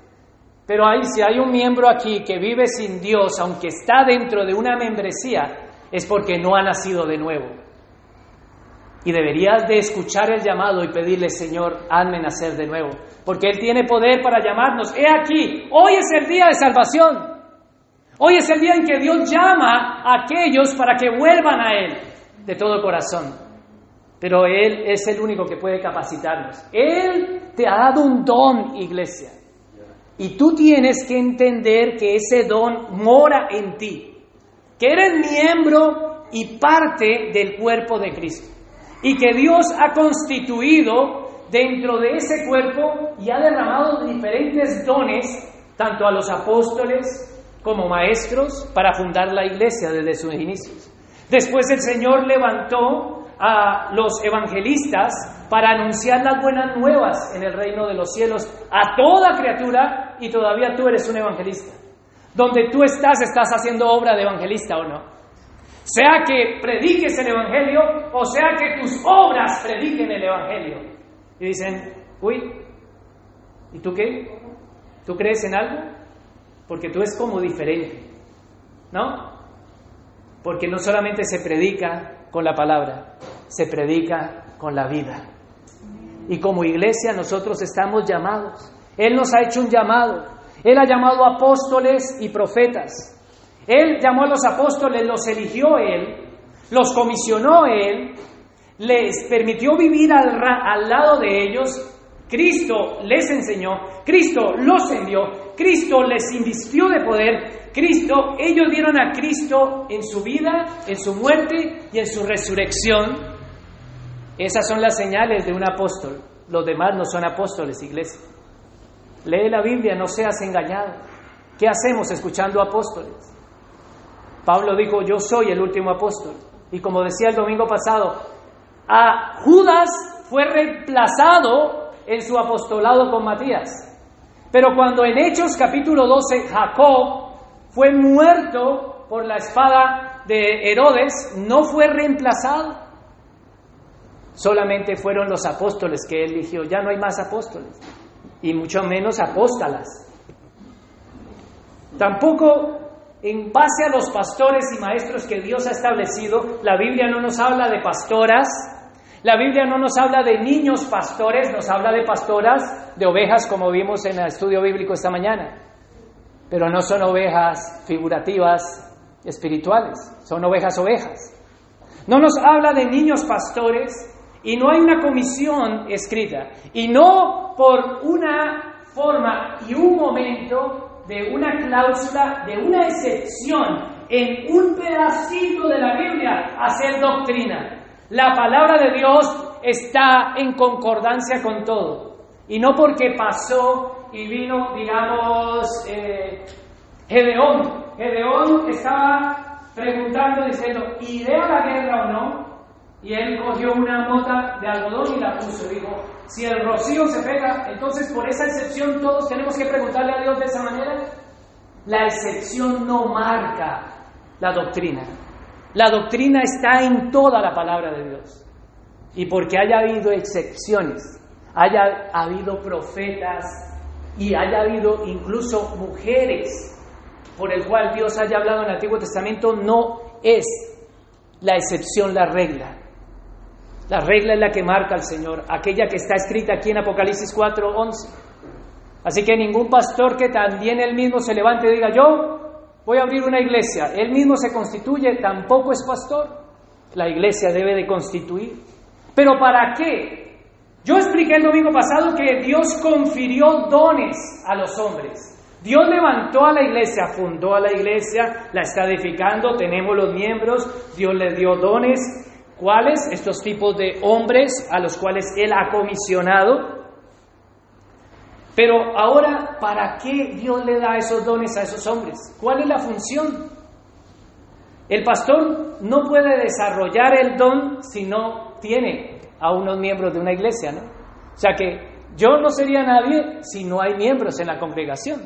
Pero ahí, si hay un miembro aquí que vive sin Dios, aunque está dentro de una membresía, es porque no ha nacido de nuevo. Y deberías de escuchar el llamado y pedirle, Señor, hazme nacer de nuevo. Porque Él tiene poder para llamarnos. He aquí, hoy es el día de salvación. Hoy es el día en que Dios llama a aquellos para que vuelvan a Él de todo corazón pero Él es el único que puede capacitarnos. Él te ha dado un don, iglesia. Y tú tienes que entender que ese don mora en ti, que eres miembro y parte del cuerpo de Cristo. Y que Dios ha constituido dentro de ese cuerpo y ha derramado diferentes dones, tanto a los apóstoles como maestros, para fundar la iglesia desde sus inicios. Después el Señor levantó a los evangelistas para anunciar las buenas nuevas en el reino de los cielos a toda criatura y todavía tú eres un evangelista. Donde tú estás, estás haciendo obra de evangelista o no. Sea que prediques el evangelio o sea que tus obras prediquen el evangelio. Y dicen, uy, ¿y tú qué? ¿Tú crees en algo? Porque tú es como diferente, ¿no? Porque no solamente se predica con la palabra, se predica con la vida. Y como iglesia nosotros estamos llamados. Él nos ha hecho un llamado. Él ha llamado apóstoles y profetas. Él llamó a los apóstoles, los eligió Él, los comisionó Él, les permitió vivir al, al lado de ellos. Cristo les enseñó, Cristo los envió, Cristo les invistió de poder, Cristo, ellos dieron a Cristo en su vida, en su muerte y en su resurrección. Esas son las señales de un apóstol. Los demás no son apóstoles, iglesia. Lee la Biblia, no seas engañado. ¿Qué hacemos escuchando apóstoles? Pablo dijo, yo soy el último apóstol. Y como decía el domingo pasado, a Judas fue reemplazado en su apostolado con Matías. Pero cuando en Hechos capítulo 12 Jacob fue muerto por la espada de Herodes, no fue reemplazado. Solamente fueron los apóstoles que él eligió. Ya no hay más apóstoles, y mucho menos apóstalas. Tampoco en base a los pastores y maestros que Dios ha establecido, la Biblia no nos habla de pastoras, la Biblia no nos habla de niños pastores, nos habla de pastoras, de ovejas, como vimos en el estudio bíblico esta mañana pero no son ovejas figurativas espirituales, son ovejas ovejas. No nos habla de niños pastores y no hay una comisión escrita. Y no por una forma y un momento de una cláusula, de una excepción en un pedacito de la Biblia hacer doctrina. La palabra de Dios está en concordancia con todo. Y no porque pasó y vino, digamos, eh, Gedeón. Gedeón estaba preguntando, diciendo, ¿iré a la guerra o no? Y él cogió una mota de algodón y la puso. Dijo, si el rocío se pega, entonces por esa excepción todos tenemos que preguntarle a Dios de esa manera. La excepción no marca la doctrina. La doctrina está en toda la palabra de Dios. Y porque haya habido excepciones, haya habido profetas, y haya habido incluso mujeres por el cual Dios haya hablado en el Antiguo Testamento no es la excepción, la regla. La regla es la que marca el Señor, aquella que está escrita aquí en Apocalipsis 4:11. Así que ningún pastor que también él mismo se levante y diga, yo voy a abrir una iglesia, él mismo se constituye, tampoco es pastor. La iglesia debe de constituir. Pero ¿para qué? Yo expliqué el domingo pasado que Dios confirió dones a los hombres. Dios levantó a la iglesia, fundó a la iglesia, la está edificando, tenemos los miembros, Dios le dio dones. ¿Cuáles? Estos tipos de hombres a los cuales Él ha comisionado. Pero ahora, ¿para qué Dios le da esos dones a esos hombres? ¿Cuál es la función? El pastor no puede desarrollar el don si no tiene a unos miembros de una iglesia, ¿no? O sea que yo no sería nadie si no hay miembros en la congregación.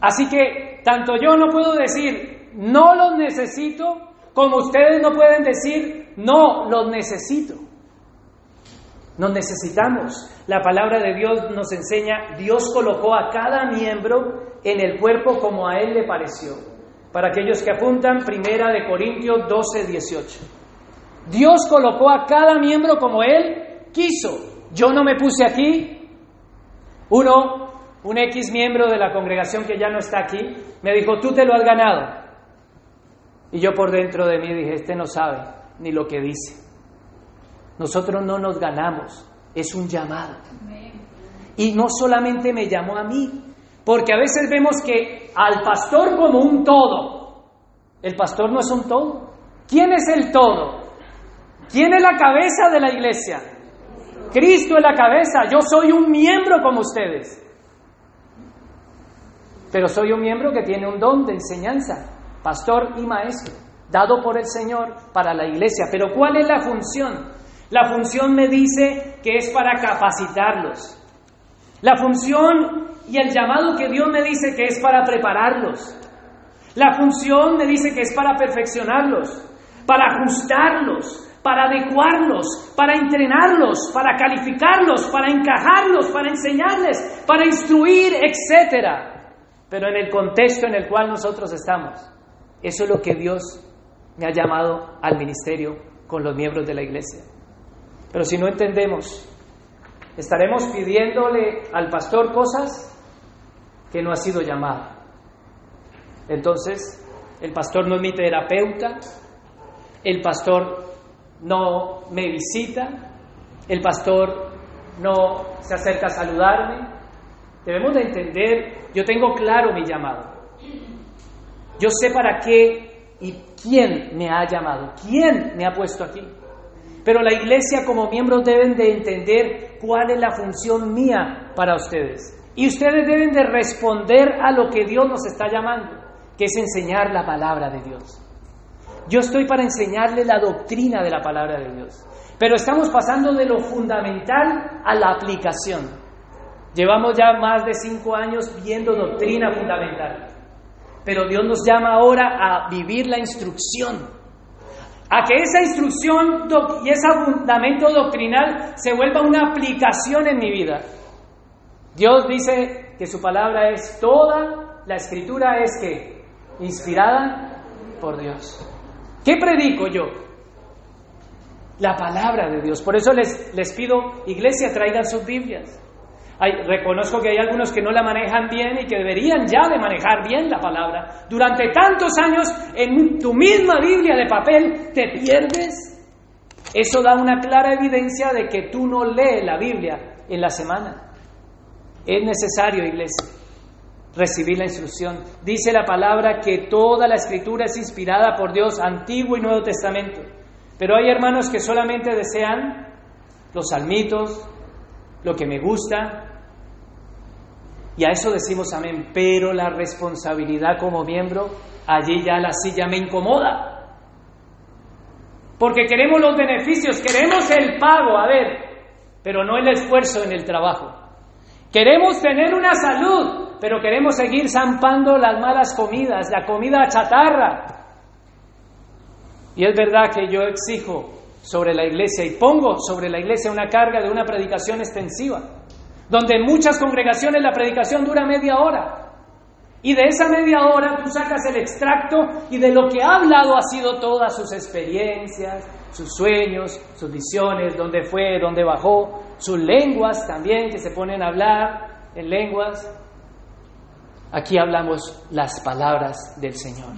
Así que tanto yo no puedo decir no los necesito, como ustedes no pueden decir no los necesito. Nos necesitamos. La palabra de Dios nos enseña, Dios colocó a cada miembro en el cuerpo como a Él le pareció. Para aquellos que apuntan, primera de Corintios 12, 18. Dios colocó a cada miembro como Él quiso. Yo no me puse aquí. Uno, un X miembro de la congregación que ya no está aquí, me dijo, tú te lo has ganado. Y yo por dentro de mí dije, este no sabe ni lo que dice. Nosotros no nos ganamos, es un llamado. Y no solamente me llamó a mí, porque a veces vemos que al pastor como un todo, el pastor no es un todo. ¿Quién es el todo? ¿Quién es la cabeza de la iglesia? Cristo es la cabeza, yo soy un miembro como ustedes. Pero soy un miembro que tiene un don de enseñanza, pastor y maestro, dado por el Señor para la iglesia. Pero ¿cuál es la función? La función me dice que es para capacitarlos. La función y el llamado que Dios me dice que es para prepararlos. La función me dice que es para perfeccionarlos, para ajustarlos, para adecuarlos, para entrenarlos, para calificarlos, para encajarlos, para enseñarles, para instruir, etcétera. Pero en el contexto en el cual nosotros estamos, eso es lo que Dios me ha llamado al ministerio con los miembros de la iglesia. Pero si no entendemos, estaremos pidiéndole al pastor cosas que no ha sido llamado. Entonces, el pastor no es mi terapeuta, el pastor no me visita, el pastor no se acerca a saludarme. Debemos de entender, yo tengo claro mi llamado. Yo sé para qué y quién me ha llamado, quién me ha puesto aquí. Pero la iglesia como miembros deben de entender cuál es la función mía para ustedes. Y ustedes deben de responder a lo que Dios nos está llamando, que es enseñar la palabra de Dios. Yo estoy para enseñarle la doctrina de la palabra de Dios. Pero estamos pasando de lo fundamental a la aplicación. Llevamos ya más de cinco años viendo doctrina fundamental. Pero Dios nos llama ahora a vivir la instrucción a que esa instrucción y ese fundamento doctrinal se vuelva una aplicación en mi vida. Dios dice que su palabra es toda, la escritura es que inspirada por Dios. ¿Qué predico yo? La palabra de Dios. Por eso les, les pido, iglesia, traigan sus Biblias reconozco que hay algunos que no la manejan bien y que deberían ya de manejar bien la palabra. Durante tantos años en tu misma Biblia de papel te pierdes. Eso da una clara evidencia de que tú no lees la Biblia en la semana. Es necesario, iglesia, recibir la instrucción. Dice la palabra que toda la escritura es inspirada por Dios, Antiguo y Nuevo Testamento. Pero hay hermanos que solamente desean los salmitos, lo que me gusta. Y a eso decimos amén, pero la responsabilidad como miembro, allí ya la silla me incomoda. Porque queremos los beneficios, queremos el pago, a ver, pero no el esfuerzo en el trabajo. Queremos tener una salud, pero queremos seguir zampando las malas comidas, la comida chatarra. Y es verdad que yo exijo sobre la iglesia y pongo sobre la iglesia una carga de una predicación extensiva, donde en muchas congregaciones la predicación dura media hora Y de esa media hora tú sacas el extracto y de lo que ha hablado ha sido todas sus experiencias, sus sueños, sus visiones, dónde fue, dónde bajó, sus lenguas también, que se ponen a hablar en lenguas. Aquí hablamos las palabras del Señor.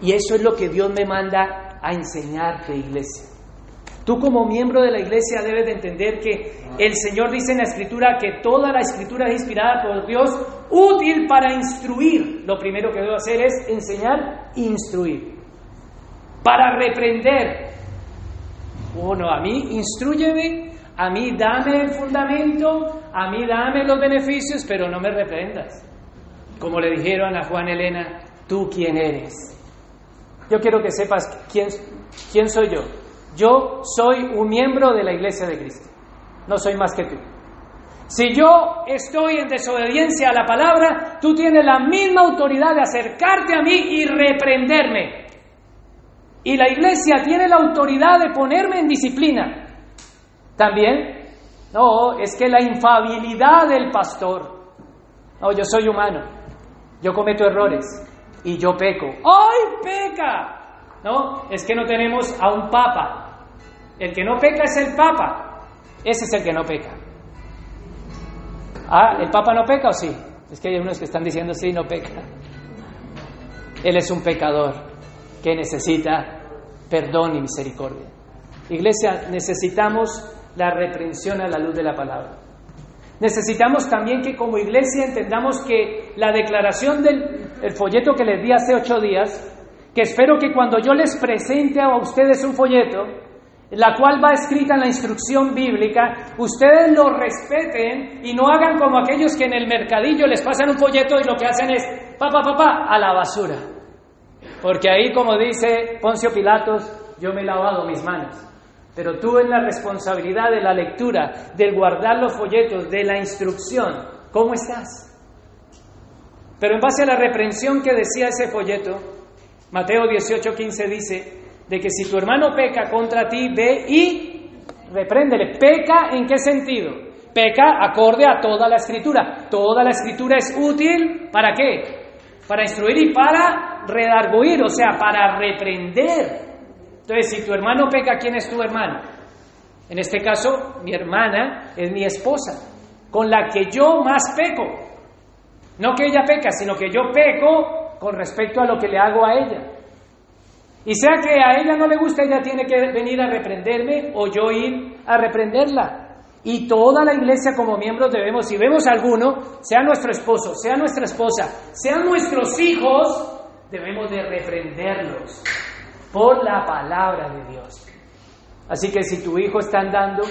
Y eso es lo que Dios me manda a enseñarte, iglesia. Tú como miembro de la iglesia debes de entender que el Señor dice en la escritura que toda la escritura es inspirada por Dios, útil para instruir. Lo primero que debo hacer es enseñar, instruir. Para reprender. Bueno, a mí instruyeme, a mí dame el fundamento, a mí dame los beneficios, pero no me reprendas. Como le dijeron a Juan Elena, ¿tú quién eres? Yo quiero que sepas quién, quién soy yo. Yo soy un miembro de la iglesia de Cristo. No soy más que tú. Si yo estoy en desobediencia a la palabra, tú tienes la misma autoridad de acercarte a mí y reprenderme. Y la iglesia tiene la autoridad de ponerme en disciplina. También, no, es que la infabilidad del pastor. No, yo soy humano. Yo cometo errores y yo peco. ¡Ay, peca! No, es que no tenemos a un papa. El que no peca es el papa. Ese es el que no peca. Ah, ¿el papa no peca o sí? Es que hay unos que están diciendo sí, no peca. Él es un pecador que necesita perdón y misericordia. Iglesia, necesitamos la reprensión a la luz de la palabra. Necesitamos también que como iglesia entendamos que la declaración del folleto que les di hace ocho días, que espero que cuando yo les presente a ustedes un folleto, la cual va escrita en la instrucción bíblica, ustedes lo respeten y no hagan como aquellos que en el mercadillo les pasan un folleto y lo que hacen es, papá, papá, a la basura. Porque ahí, como dice Poncio Pilatos, yo me he lavado mis manos. Pero tú en la responsabilidad de la lectura, del guardar los folletos, de la instrucción, ¿cómo estás? Pero en base a la reprensión que decía ese folleto, Mateo 18:15 dice, de que si tu hermano peca contra ti, ve y repréndele. ¿Peca en qué sentido? Peca acorde a toda la escritura. Toda la escritura es útil, ¿para qué? Para instruir y para redarguir, o sea, para reprender. Entonces, si tu hermano peca, ¿quién es tu hermano? En este caso, mi hermana es mi esposa, con la que yo más peco. No que ella peca, sino que yo peco con respecto a lo que le hago a ella. Y sea que a ella no le gusta, ella tiene que venir a reprenderme o yo ir a reprenderla. Y toda la iglesia como miembros debemos, si vemos alguno, sea nuestro esposo, sea nuestra esposa, sean nuestros hijos, debemos de reprenderlos por la palabra de Dios. Así que si tu hijo está andando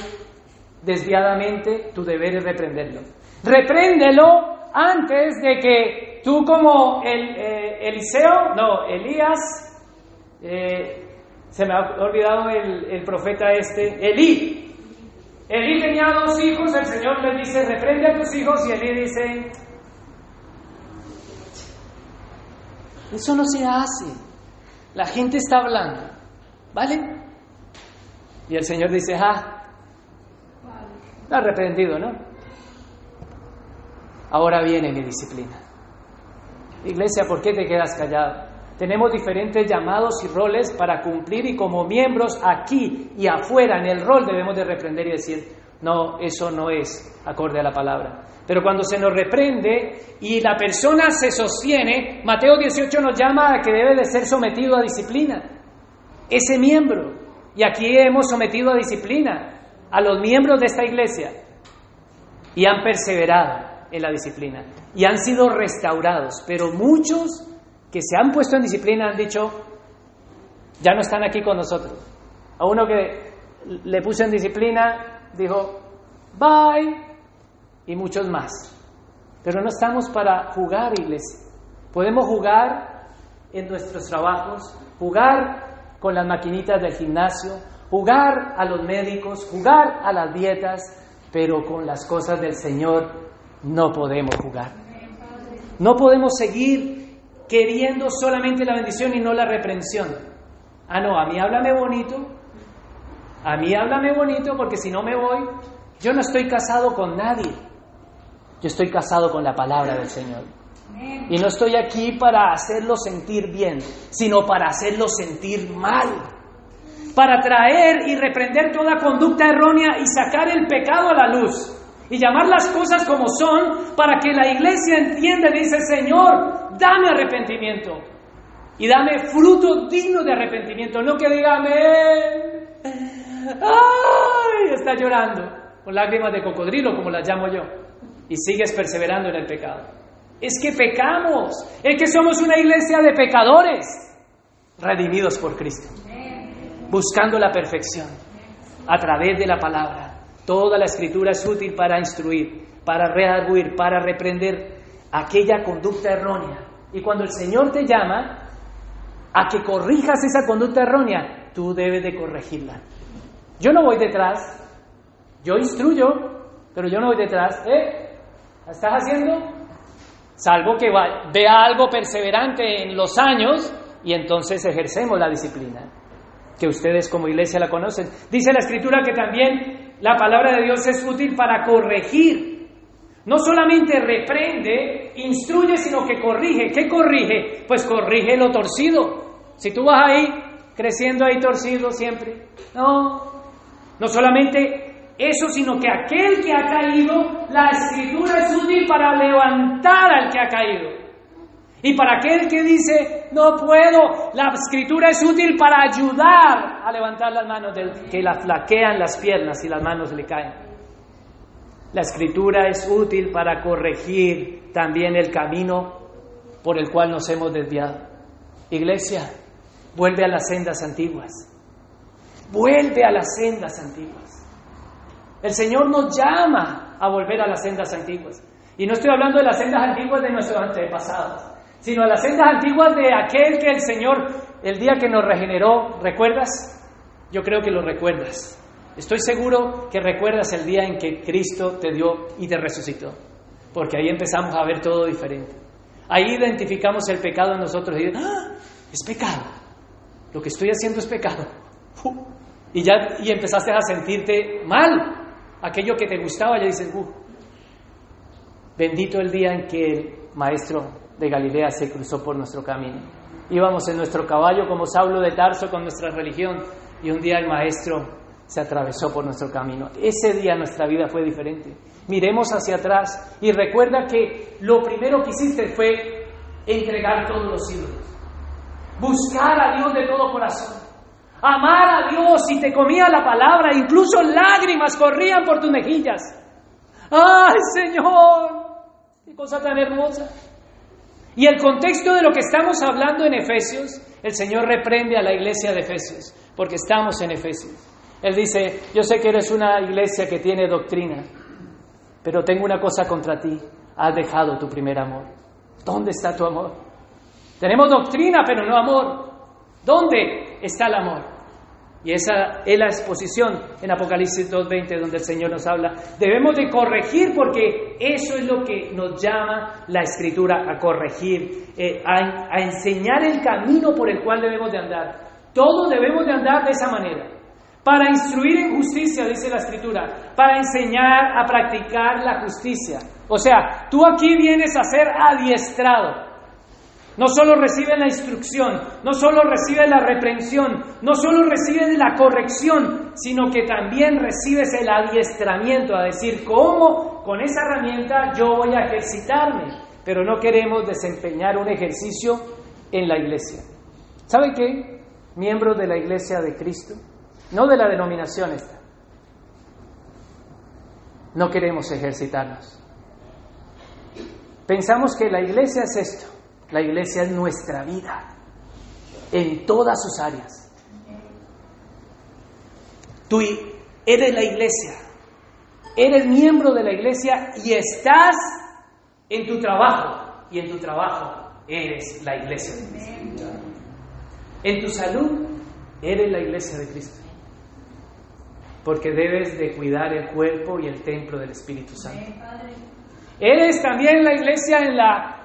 desviadamente, tu deber es reprenderlo. Repréndelo antes de que tú como el, eh, Eliseo, no, Elías, eh, se me ha olvidado el, profeta este, Elí. Elí tenía dos hijos, el Señor le dice, reprende a tus hijos, y Elí dice, eso no se hace, la gente está hablando, ¿vale? Y el Señor dice, ah, está arrepentido, ¿no? Ahora viene mi disciplina. Iglesia, ¿por qué te quedas callado? Tenemos diferentes llamados y roles para cumplir y como miembros aquí y afuera en el rol debemos de reprender y decir, no, eso no es acorde a la palabra. Pero cuando se nos reprende y la persona se sostiene, Mateo 18 nos llama a que debe de ser sometido a disciplina. Ese miembro. Y aquí hemos sometido a disciplina a los miembros de esta iglesia. Y han perseverado en la disciplina. Y han sido restaurados. Pero muchos que se han puesto en disciplina han dicho, ya no están aquí con nosotros. A uno que le puse en disciplina dijo, bye, y muchos más. Pero no estamos para jugar, iglesia. Podemos jugar en nuestros trabajos, jugar con las maquinitas del gimnasio, jugar a los médicos, jugar a las dietas, pero con las cosas del Señor no podemos jugar. No podemos seguir queriendo solamente la bendición y no la reprensión. Ah, no, a mí háblame bonito, a mí háblame bonito porque si no me voy, yo no estoy casado con nadie, yo estoy casado con la palabra del Señor. Y no estoy aquí para hacerlo sentir bien, sino para hacerlo sentir mal. Para traer y reprender toda conducta errónea y sacar el pecado a la luz. Y llamar las cosas como son para que la iglesia entienda y dice, Señor, dame arrepentimiento. Y dame fruto digno de arrepentimiento. No que diga, amén. Ay, está llorando con lágrimas de cocodrilo, como las llamo yo. Y sigues perseverando en el pecado. Es que pecamos. Es que somos una iglesia de pecadores, redimidos por Cristo, buscando la perfección a través de la palabra. Toda la escritura es útil para instruir, para redarguir, para reprender aquella conducta errónea. Y cuando el Señor te llama a que corrijas esa conducta errónea, tú debes de corregirla. Yo no voy detrás, yo instruyo, pero yo no voy detrás. ¿Eh? ¿Estás haciendo? Salvo que vea algo perseverante en los años y entonces ejercemos la disciplina, que ustedes como iglesia la conocen. Dice la escritura que también la palabra de Dios es útil para corregir. No solamente reprende, instruye, sino que corrige. ¿Qué corrige? Pues corrige lo torcido. Si tú vas ahí creciendo ahí torcido siempre, no. No solamente eso, sino que aquel que ha caído, la escritura es útil para levantar al que ha caído. Y para aquel que dice, no puedo, la escritura es útil para ayudar a levantar las manos del que la flaquean las piernas y las manos le caen. La escritura es útil para corregir también el camino por el cual nos hemos desviado. Iglesia, vuelve a las sendas antiguas. Vuelve a las sendas antiguas. El Señor nos llama a volver a las sendas antiguas. Y no estoy hablando de las sendas antiguas de nuestros antepasados, sino de las sendas antiguas de aquel que el Señor, el día que nos regeneró, ¿recuerdas? Yo creo que lo recuerdas. Estoy seguro que recuerdas el día en que Cristo te dio y te resucitó, porque ahí empezamos a ver todo diferente. Ahí identificamos el pecado en nosotros y ¡Ah! es pecado. Lo que estoy haciendo es pecado. Y ya y empezaste a sentirte mal, aquello que te gustaba, ya dices, uh, bendito el día en que el maestro de Galilea se cruzó por nuestro camino. Íbamos en nuestro caballo como Saulo de Tarso con nuestra religión y un día el maestro se atravesó por nuestro camino. Ese día nuestra vida fue diferente. Miremos hacia atrás y recuerda que lo primero que hiciste fue entregar todos los ídolos, buscar a Dios de todo corazón amar a Dios y te comía la palabra, incluso lágrimas corrían por tus mejillas. ¡Ay, Señor! ¡Qué cosa tan hermosa! Y el contexto de lo que estamos hablando en Efesios, el Señor reprende a la iglesia de Efesios, porque estamos en Efesios. Él dice, yo sé que eres una iglesia que tiene doctrina, pero tengo una cosa contra ti, has dejado tu primer amor. ¿Dónde está tu amor? Tenemos doctrina, pero no amor. ¿Dónde está el amor? Y esa es la exposición en Apocalipsis 2.20 donde el Señor nos habla. Debemos de corregir porque eso es lo que nos llama la escritura a corregir, eh, a, a enseñar el camino por el cual debemos de andar. Todos debemos de andar de esa manera. Para instruir en justicia, dice la escritura, para enseñar a practicar la justicia. O sea, tú aquí vienes a ser adiestrado. No solo reciben la instrucción, no solo reciben la reprensión, no solo reciben la corrección, sino que también recibes el adiestramiento a decir cómo con esa herramienta yo voy a ejercitarme. Pero no queremos desempeñar un ejercicio en la iglesia. ¿Saben qué? Miembros de la iglesia de Cristo, no de la denominación esta, no queremos ejercitarnos. Pensamos que la iglesia es esto la iglesia es nuestra vida en todas sus áreas. Tú eres la iglesia, eres miembro de la iglesia y estás en tu trabajo y en tu trabajo eres la iglesia de Cristo. En tu salud eres la iglesia de Cristo. Porque debes de cuidar el cuerpo y el templo del Espíritu Santo. Eres también la iglesia en la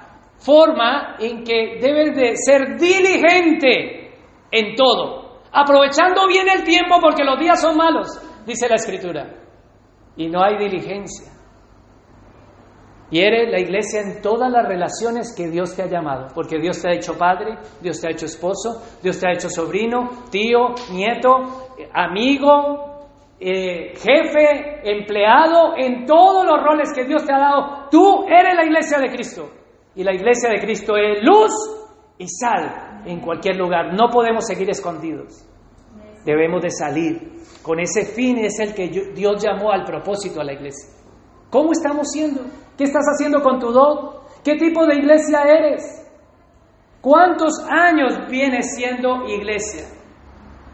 forma en que debes de ser diligente en todo, aprovechando bien el tiempo porque los días son malos, dice la escritura. Y no hay diligencia. Y eres la iglesia en todas las relaciones que Dios te ha llamado, porque Dios te ha hecho padre, Dios te ha hecho esposo, Dios te ha hecho sobrino, tío, nieto, amigo, eh, jefe, empleado, en todos los roles que Dios te ha dado. Tú eres la iglesia de Cristo. Y la iglesia de Cristo es luz y sal en cualquier lugar. No podemos seguir escondidos. Debemos de salir. Con ese fin es el que Dios llamó al propósito a la iglesia. ¿Cómo estamos siendo? ¿Qué estás haciendo con tu don? ¿Qué tipo de iglesia eres? ¿Cuántos años vienes siendo iglesia?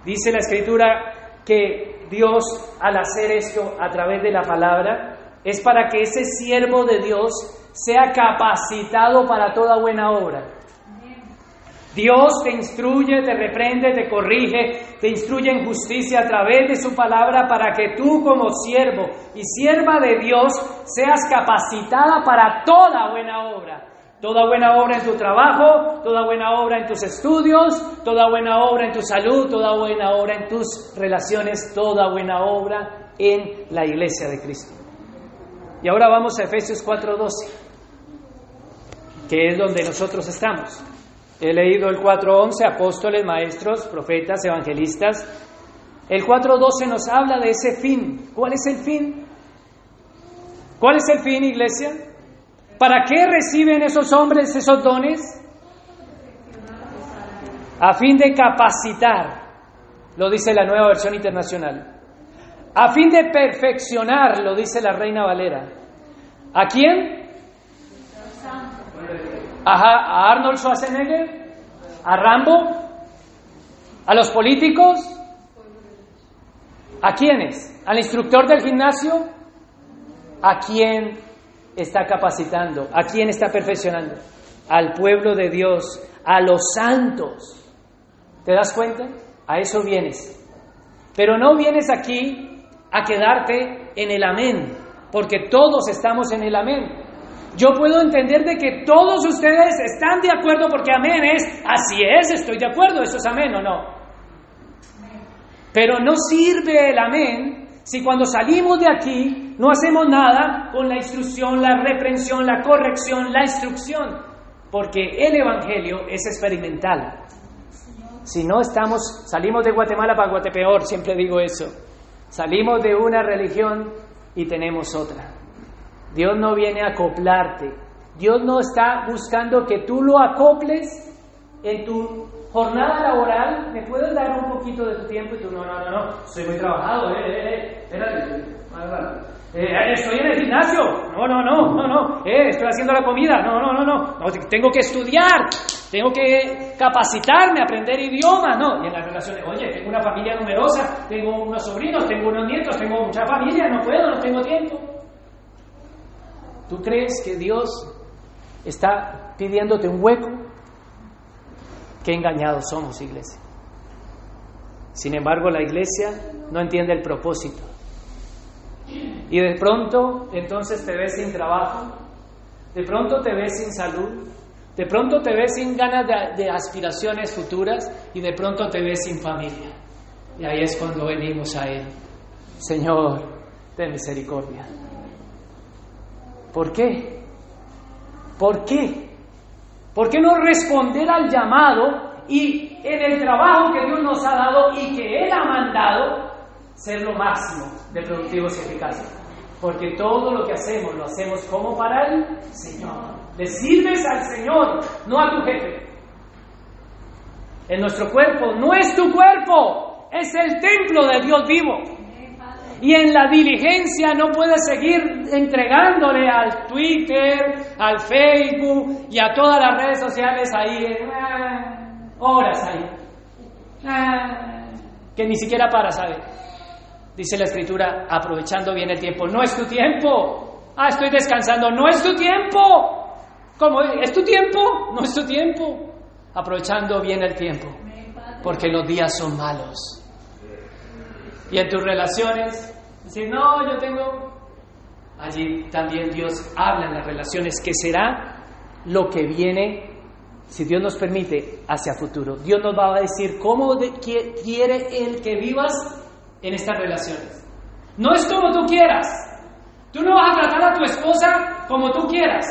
Dice la escritura que Dios al hacer esto a través de la palabra es para que ese siervo de Dios sea capacitado para toda buena obra. Dios te instruye, te reprende, te corrige, te instruye en justicia a través de su palabra para que tú como siervo y sierva de Dios seas capacitada para toda buena obra. Toda buena obra en tu trabajo, toda buena obra en tus estudios, toda buena obra en tu salud, toda buena obra en tus relaciones, toda buena obra en la iglesia de Cristo. Y ahora vamos a Efesios 4:12, que es donde nosotros estamos. He leído el 4.11, apóstoles, maestros, profetas, evangelistas. El 4.12 nos habla de ese fin. ¿Cuál es el fin? ¿Cuál es el fin, iglesia? ¿Para qué reciben esos hombres esos dones? A fin de capacitar, lo dice la nueva versión internacional. A fin de perfeccionar, lo dice la Reina Valera. ¿A quién? a Arnold Schwarzenegger, a Rambo, a los políticos, ¿a quiénes? ¿Al instructor del gimnasio? ¿A quién está capacitando? ¿A quién está perfeccionando? Al pueblo de Dios, a los santos. ¿Te das cuenta? A eso vienes. Pero no vienes aquí a quedarte en el amén, porque todos estamos en el amén. Yo puedo entender de que todos ustedes están de acuerdo porque amén es, así es, estoy de acuerdo, eso es amén o no. Pero no sirve el amén si cuando salimos de aquí no hacemos nada con la instrucción, la reprensión, la corrección, la instrucción, porque el Evangelio es experimental. Si no estamos, salimos de Guatemala para Guatepeor, siempre digo eso. Salimos de una religión y tenemos otra. Dios no viene a acoplarte. Dios no está buscando que tú lo acoples en tu jornada laboral. ¿Me puedes dar un poquito de tu tiempo? Y tú, no, no, no, no, soy muy trabajado, eh, eh, eh, espérate, eh, estoy en el gimnasio, no, no, no, no, no, eh, estoy haciendo la comida, no, no, no, no, no, tengo que estudiar, tengo que capacitarme, aprender idiomas, no, y en las relaciones, oye, tengo una familia numerosa, tengo unos sobrinos, tengo unos nietos, tengo mucha familia, no puedo, no tengo tiempo. ¿Tú crees que Dios está pidiéndote un hueco? Qué engañados somos, iglesia. Sin embargo, la iglesia no entiende el propósito. Y de pronto, entonces te ves sin trabajo, de pronto te ves sin salud, de pronto te ves sin ganas de, de aspiraciones futuras y de pronto te ves sin familia. Y ahí es cuando venimos a Él. Señor, ten misericordia. ¿Por qué? ¿Por qué? ¿Por qué no responder al llamado y en el trabajo que Dios nos ha dado y que Él ha mandado, ser lo máximo de productivos y eficaces? Porque todo lo que hacemos lo hacemos como para el Señor. Le sirves al Señor, no a tu jefe. En nuestro cuerpo no es tu cuerpo, es el templo de Dios vivo y en la diligencia no puedes seguir entregándole al Twitter, al Facebook y a todas las redes sociales ahí, eh, horas ahí, eh, que ni siquiera para, ¿sabe? Dice la escritura, aprovechando bien el tiempo. No es tu tiempo. Ah, estoy descansando. No es tu tiempo. ¿Cómo? ¿Es tu tiempo? No es tu tiempo. Aprovechando bien el tiempo. Porque los días son malos. Y en tus relaciones, decir, no, yo tengo... Allí también Dios habla en las relaciones, que será lo que viene, si Dios nos permite, hacia futuro. Dios nos va a decir cómo quiere Él que vivas en estas relaciones. No es como tú quieras, Tú no vas a tratar a tu esposa como tú quieras,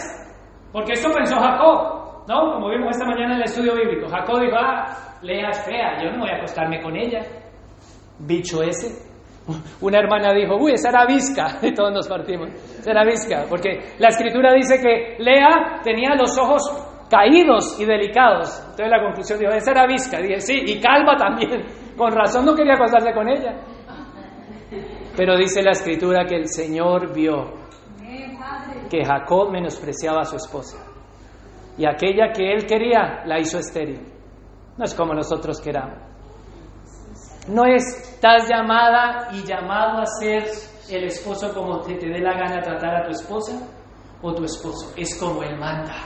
porque esto pensó Jacob, ¿no? Como vimos esta mañana en el estudio bíblico. Jacob dijo, ah, Lea es fea, yo no voy a acostarme con ella. Bicho ese. [LAUGHS] Una hermana dijo, uy, esa era visca, [LAUGHS] y todos nos partimos, esa era visca, porque la escritura dice que Lea tenía los ojos caídos y delicados. Entonces la conclusión dijo, esa era visca, dije, sí, y calva también, [LAUGHS] con razón no quería acostarse con ella. Pero dice la escritura que el Señor vio que Jacob menospreciaba a su esposa y aquella que él quería la hizo estéril. No es como nosotros queramos. No estás llamada y llamado a ser el esposo como te, te dé la gana tratar a tu esposa o tu esposo. Es como él manda.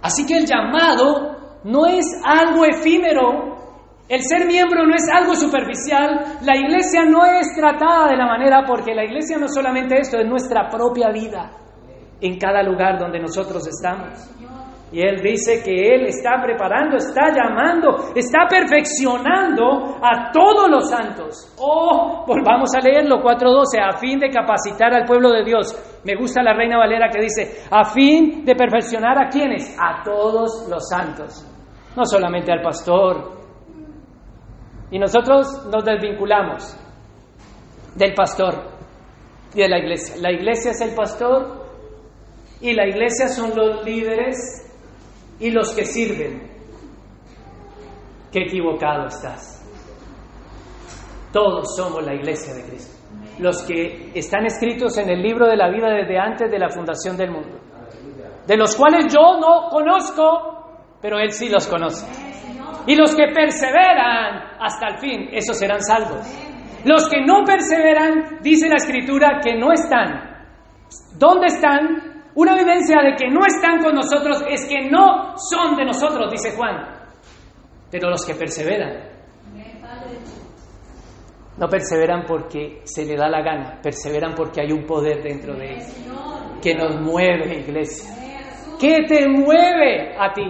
Así que el llamado no es algo efímero. El ser miembro no es algo superficial. La iglesia no es tratada de la manera porque la iglesia no solamente esto, es nuestra propia vida en cada lugar donde nosotros estamos. Y Él dice que Él está preparando, está llamando, está perfeccionando a todos los santos. Oh, volvamos a leerlo, 4.12, a fin de capacitar al pueblo de Dios. Me gusta la Reina Valera que dice, a fin de perfeccionar a quienes? A todos los santos. No solamente al pastor. Y nosotros nos desvinculamos del pastor y de la iglesia. La iglesia es el pastor y la iglesia son los líderes y los que sirven. Qué equivocado estás. Todos somos la iglesia de Cristo. Los que están escritos en el libro de la vida desde antes de la fundación del mundo. De los cuales yo no conozco, pero Él sí los conoce. Y los que perseveran hasta el fin, esos serán salvos. Los que no perseveran, dice la escritura, que no están. ¿Dónde están? Una evidencia de que no están con nosotros es que no son de nosotros, dice Juan. Pero los que perseveran, no perseveran porque se le da la gana, perseveran porque hay un poder dentro de ellos que nos mueve, iglesia. ¿Qué te mueve a ti?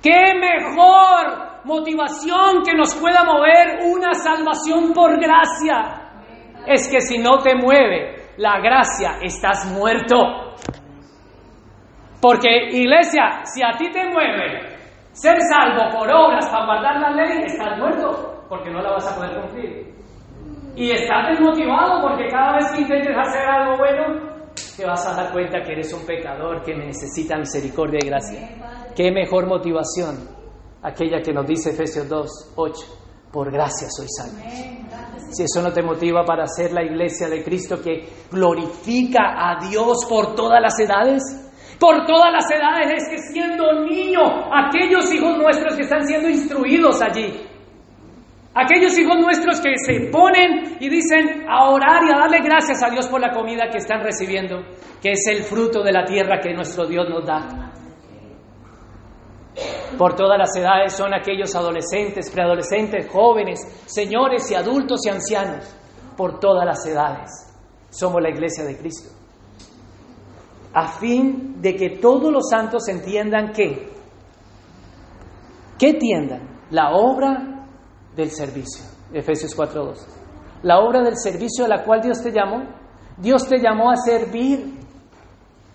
¿Qué mejor motivación que nos pueda mover una salvación por gracia? Es que si no te mueve la gracia, estás muerto. Porque iglesia, si a ti te mueve ser salvo por obras para guardar la ley, estás muerto, porque no la vas a poder cumplir. Y estás desmotivado porque cada vez que intentes hacer algo bueno, te vas a dar cuenta que eres un pecador que necesita misericordia y gracia. Qué mejor motivación aquella que nos dice Efesios 2, 8. Por gracia soy salvo. Si eso no te motiva para ser la iglesia de Cristo que glorifica a Dios por todas las edades, por todas las edades, es que siendo niño, aquellos hijos nuestros que están siendo instruidos allí, aquellos hijos nuestros que se ponen y dicen a orar y a darle gracias a Dios por la comida que están recibiendo, que es el fruto de la tierra que nuestro Dios nos da. Por todas las edades son aquellos adolescentes, preadolescentes, jóvenes, señores y adultos y ancianos. Por todas las edades somos la iglesia de Cristo a fin de que todos los santos entiendan que, ¿qué entiendan? La obra del servicio, Efesios 4.2. La obra del servicio a la cual Dios te llamó. Dios te llamó a servir,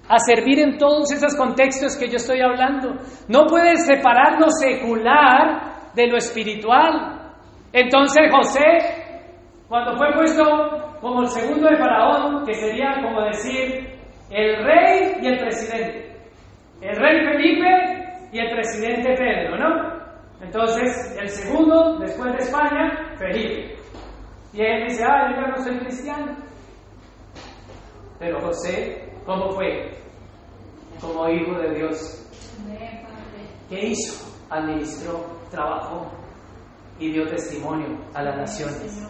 a servir en todos esos contextos que yo estoy hablando. No puedes separar lo secular de lo espiritual. Entonces José, cuando fue puesto como el segundo de Faraón, que sería como decir el rey y el presidente. El rey Felipe y el presidente Pedro, ¿no? Entonces, el segundo, después de España, Felipe. Y él dice, ah, yo ya no soy cristiano. Pero José, ¿cómo fue? Como hijo de Dios. ¿Qué hizo? Administró, trabajó y dio testimonio a las naciones.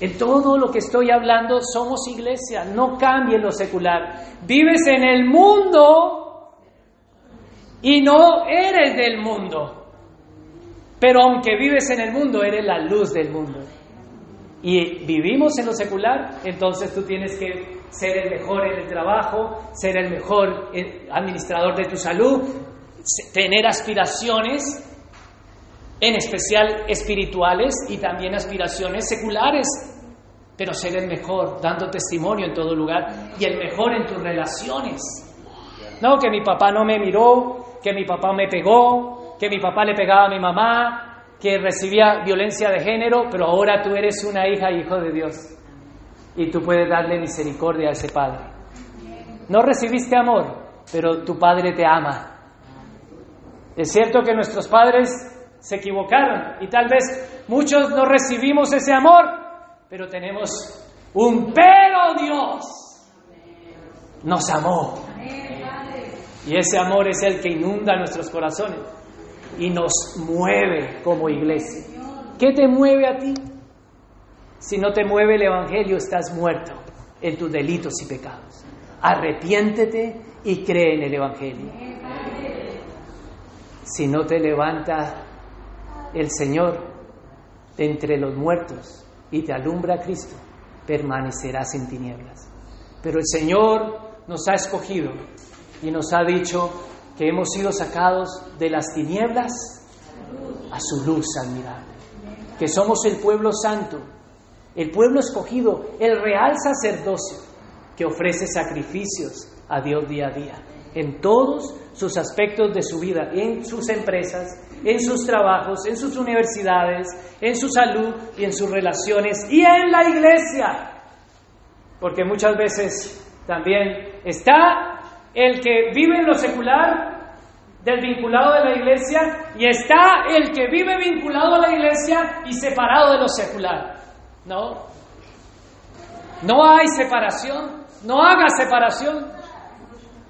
En todo lo que estoy hablando somos iglesia, no cambie lo secular. Vives en el mundo y no eres del mundo. Pero aunque vives en el mundo, eres la luz del mundo. Y vivimos en lo secular, entonces tú tienes que ser el mejor en el trabajo, ser el mejor eh, administrador de tu salud, tener aspiraciones, en especial espirituales y también aspiraciones seculares pero ser el mejor, dando testimonio en todo lugar y el mejor en tus relaciones. No, que mi papá no me miró, que mi papá me pegó, que mi papá le pegaba a mi mamá, que recibía violencia de género, pero ahora tú eres una hija hijo de Dios y tú puedes darle misericordia a ese padre. No recibiste amor, pero tu padre te ama. Es cierto que nuestros padres se equivocaron y tal vez muchos no recibimos ese amor, pero tenemos un pero Dios nos amó. Y ese amor es el que inunda nuestros corazones y nos mueve como iglesia. ¿Qué te mueve a ti? Si no te mueve el Evangelio, estás muerto en tus delitos y pecados. Arrepiéntete y cree en el Evangelio. Si no te levanta el Señor entre los muertos y te alumbra Cristo, permanecerás en tinieblas. Pero el Señor nos ha escogido y nos ha dicho que hemos sido sacados de las tinieblas a su luz admirable, que somos el pueblo santo, el pueblo escogido, el real sacerdocio que ofrece sacrificios a Dios día a día, en todos sus aspectos de su vida, en sus empresas, en sus trabajos, en sus universidades, en su salud y en sus relaciones y en la iglesia. Porque muchas veces también está el que vive en lo secular, del vinculado de la iglesia, y está el que vive vinculado a la iglesia y separado de lo secular. No. No hay separación. No haga separación.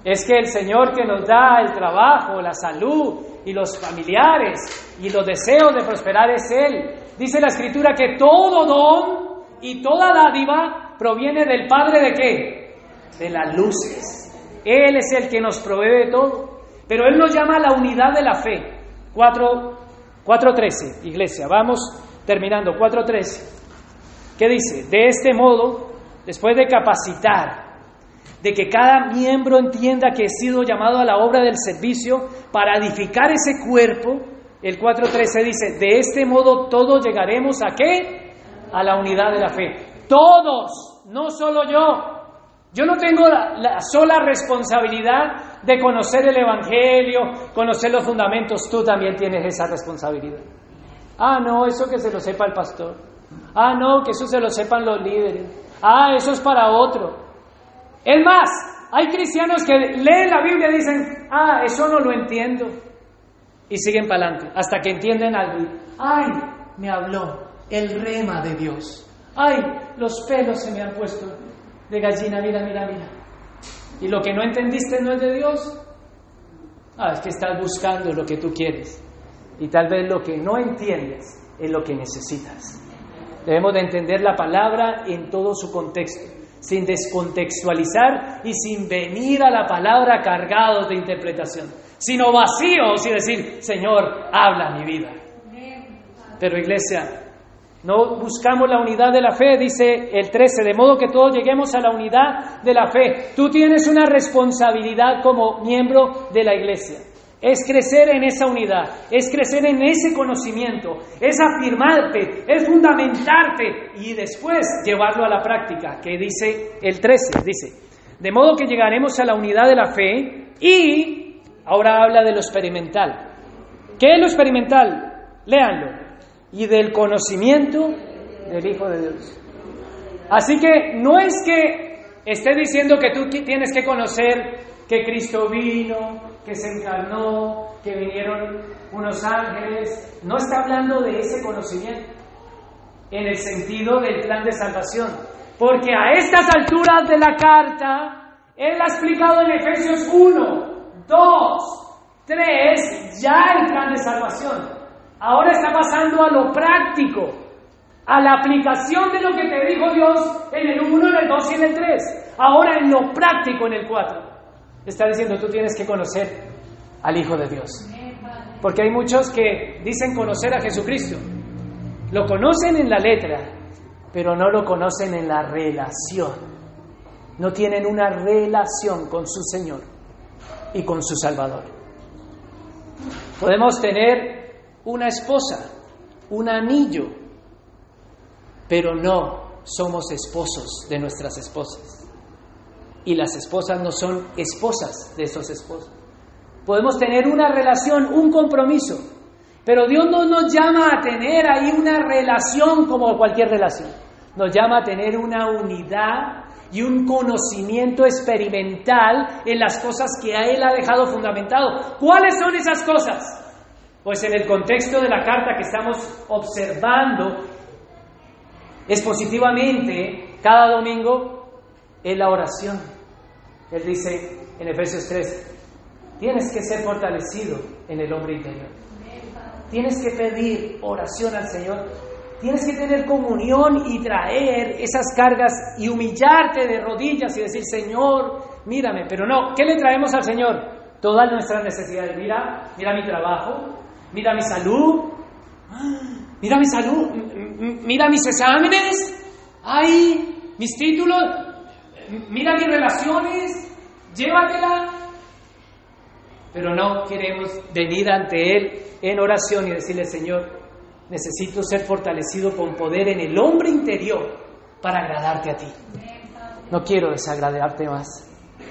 Es que el Señor que nos da el trabajo, la salud y los familiares y los deseos de prosperar es Él. Dice la Escritura que todo don y toda dádiva proviene del Padre de qué? De las luces. Él es el que nos provee de todo. Pero Él nos llama a la unidad de la fe. 4.13, iglesia. Vamos terminando. 4.13. ¿Qué dice? De este modo, después de capacitar, de que cada miembro entienda que he sido llamado a la obra del servicio para edificar ese cuerpo, el 4.13 dice, de este modo todos llegaremos a qué? A la unidad de la fe. Todos, no solo yo, yo no tengo la, sola responsabilidad de conocer el Evangelio, conocer los fundamentos, tú también tienes esa responsabilidad. Ah, no, eso que se lo sepa el pastor. Ah, no, que eso se lo sepan los líderes. Ah, eso es para otro. Es más, hay cristianos que leen la Biblia y dicen, ah, eso no lo entiendo. Y siguen para adelante, hasta que entienden algo. Ay, me habló el rema de Dios. Ay, los pelos se me han puesto de gallina, mira, mira, mira. Y lo que no entendiste no es de Dios. Ah, es que estás buscando lo que tú quieres. Y tal vez lo que no entiendes es lo que necesitas. Debemos de entender la palabra en todo su contexto, sin descontextualizar y sin venir a la palabra cargados de interpretación, sino vacíos y decir, Señor, habla mi vida. Pero iglesia, no buscamos la unidad de la fe, dice el 13, de modo que todos lleguemos a la unidad de la fe. Tú tienes una responsabilidad como miembro de la iglesia. Es crecer en esa unidad, es crecer en ese conocimiento, es afirmarte, es fundamentarte y después llevarlo a la práctica, que dice el 13, dice, de modo que llegaremos a la unidad de la fe y ahora habla de lo experimental. ¿Qué es lo experimental? Léanlo y del conocimiento del Hijo de Dios. Así que no es que esté diciendo que tú tienes que conocer que Cristo vino, que se encarnó, que vinieron unos ángeles. No está hablando de ese conocimiento en el sentido del plan de salvación. Porque a estas alturas de la carta, Él ha explicado en Efesios 1, 2, 3, ya el plan de salvación. Ahora está pasando a lo práctico, a la aplicación de lo que te dijo Dios en el 1, en el 2 y en el 3. Ahora en lo práctico en el 4. Está diciendo, tú tienes que conocer al Hijo de Dios. Porque hay muchos que dicen conocer a Jesucristo. Lo conocen en la letra, pero no lo conocen en la relación. No tienen una relación con su Señor y con su Salvador. Podemos tener una esposa, un anillo, pero no somos esposos de nuestras esposas. Y las esposas no son esposas de esos esposos. Podemos tener una relación, un compromiso, pero Dios no nos llama a tener ahí una relación como cualquier relación. Nos llama a tener una unidad y un conocimiento experimental en las cosas que a Él ha dejado fundamentado. ¿Cuáles son esas cosas? Pues en el contexto de la carta que estamos observando expositivamente cada domingo es la oración. Él dice en Efesios 3, tienes que ser fortalecido en el hombre interior. Tienes que pedir oración al Señor. Tienes que tener comunión y traer esas cargas y humillarte de rodillas y decir, Señor, mírame. Pero no, ¿qué le traemos al Señor? Todas nuestras necesidades. Mira, mira mi trabajo, mira mi salud, mira mi salud, mira mis exámenes, ay, mis títulos, mira mis relaciones, llévatela. Pero no queremos venir ante Él en oración y decirle, Señor, necesito ser fortalecido con poder en el hombre interior para agradarte a ti. No quiero desagradarte más.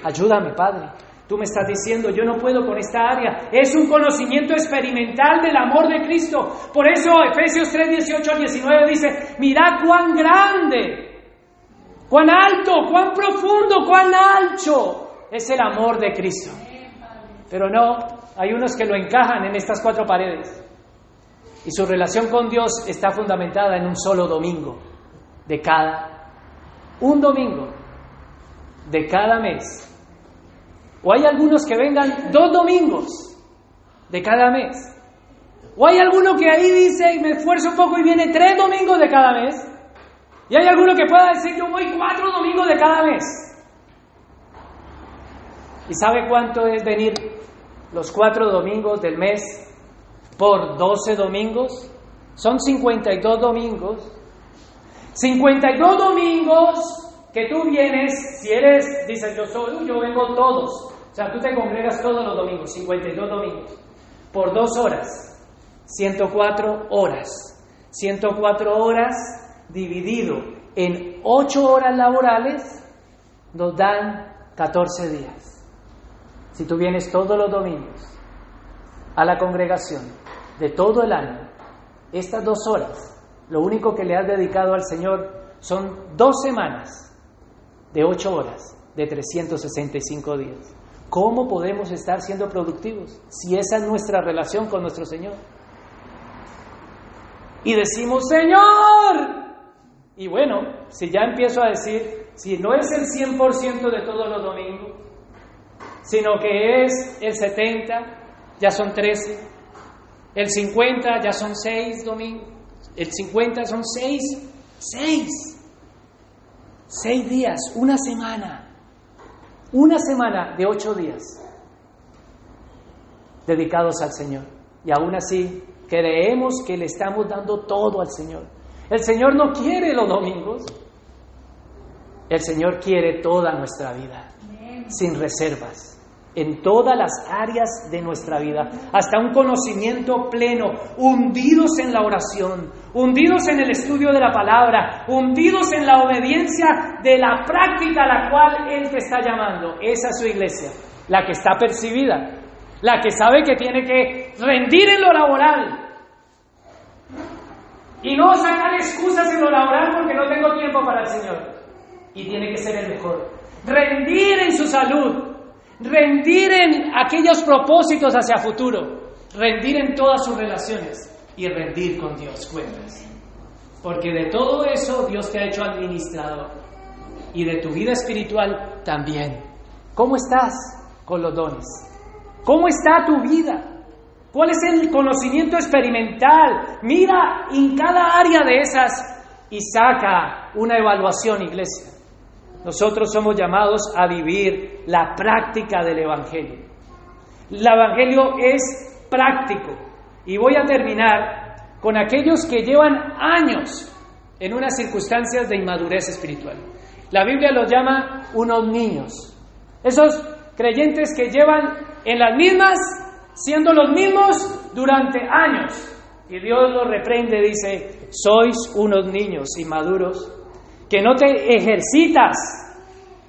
Ayúdame, Padre. Tú me estás diciendo, yo no puedo con esta área. Es un conocimiento experimental del amor de Cristo. Por eso Efesios 3, 18 al 19 dice, mirad cuán grande, cuán alto, cuán profundo, cuán ancho es el amor de Cristo. Pero no, hay unos que lo encajan en estas cuatro paredes. Y su relación con Dios está fundamentada en un solo domingo de cada, un domingo de cada mes o hay algunos que vengan dos domingos de cada mes. O hay alguno que ahí dice, me esfuerzo un poco y viene tres domingos de cada mes. Y hay alguno que pueda decir, yo voy cuatro domingos de cada mes. ¿Y sabe cuánto es venir los cuatro domingos del mes por doce domingos? Son 52 domingos. 52 domingos que tú vienes, si eres, dices yo soy, yo vengo todos. O sea, tú te congregas todos los domingos, 52 domingos, por dos horas, 104 horas. 104 horas dividido en 8 horas laborales nos dan 14 días. Si tú vienes todos los domingos a la congregación de todo el año, estas dos horas, lo único que le has dedicado al Señor son dos semanas de 8 horas de 365 días. ¿Cómo podemos estar siendo productivos si esa es nuestra relación con nuestro Señor? Y decimos, Señor. Y bueno, si ya empiezo a decir, si no es el 100% de todos los domingos, sino que es el 70, ya son 13, el 50 ya son 6 domingos, el 50 son 6, 6, 6 días, una semana. Una semana de ocho días dedicados al Señor. Y aún así creemos que le estamos dando todo al Señor. El Señor no quiere los domingos. El Señor quiere toda nuestra vida, sin reservas en todas las áreas de nuestra vida, hasta un conocimiento pleno, hundidos en la oración, hundidos en el estudio de la palabra, hundidos en la obediencia de la práctica a la cual Él te está llamando. Esa es su iglesia, la que está percibida, la que sabe que tiene que rendir en lo laboral. Y no sacar excusas en lo laboral porque no tengo tiempo para el Señor. Y tiene que ser el mejor. Rendir en su salud, rendir en aquellos propósitos hacia futuro, rendir en todas sus relaciones y rendir con Dios cuentas. Porque de todo eso Dios te ha hecho administrador y de tu vida espiritual también. ¿Cómo estás con los dones? ¿Cómo está tu vida? ¿Cuál es el conocimiento experimental? Mira en cada área de esas y saca una evaluación, iglesia. Nosotros somos llamados a vivir la práctica del Evangelio. El Evangelio es práctico. Y voy a terminar con aquellos que llevan años en unas circunstancias de inmadurez espiritual. La Biblia los llama unos niños. Esos creyentes que llevan en las mismas, siendo los mismos durante años. Y Dios los reprende, dice, sois unos niños inmaduros que no te ejercitas.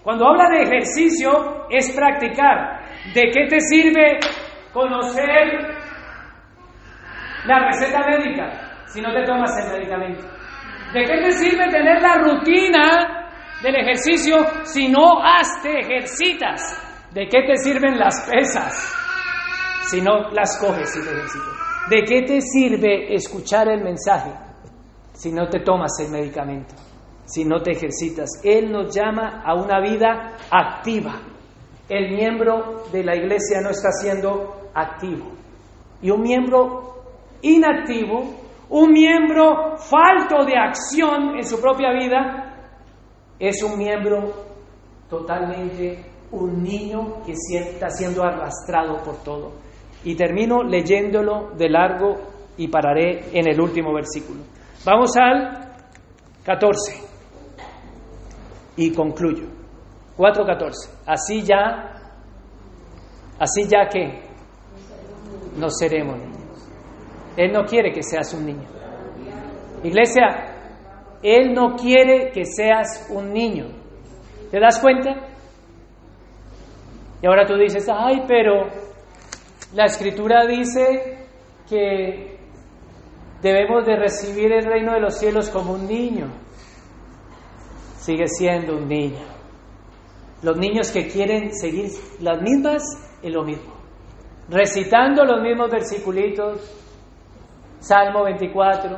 Cuando habla de ejercicio es practicar. ¿De qué te sirve conocer la receta médica si no te tomas el medicamento? ¿De qué te sirve tener la rutina del ejercicio si no te ejercitas? ¿De qué te sirven las pesas si no las coges y ejercitas? ¿De qué te sirve escuchar el mensaje si no te tomas el medicamento? Si no te ejercitas. Él nos llama a una vida activa. El miembro de la iglesia no está siendo activo. Y un miembro inactivo, un miembro falto de acción en su propia vida, es un miembro totalmente un niño que está siendo arrastrado por todo. Y termino leyéndolo de largo y pararé en el último versículo. Vamos al 14 y concluyo. 4.14. Así ya, así ya que no seremos niños. Él no quiere que seas un niño. Iglesia, Él no quiere que seas un niño. ¿Te das cuenta? Y ahora tú dices, ay, pero la escritura dice que debemos de recibir el reino de los cielos como un niño. Sigue siendo un niño. Los niños que quieren seguir las mismas es lo mismo. Recitando los mismos versiculitos. Salmo 24,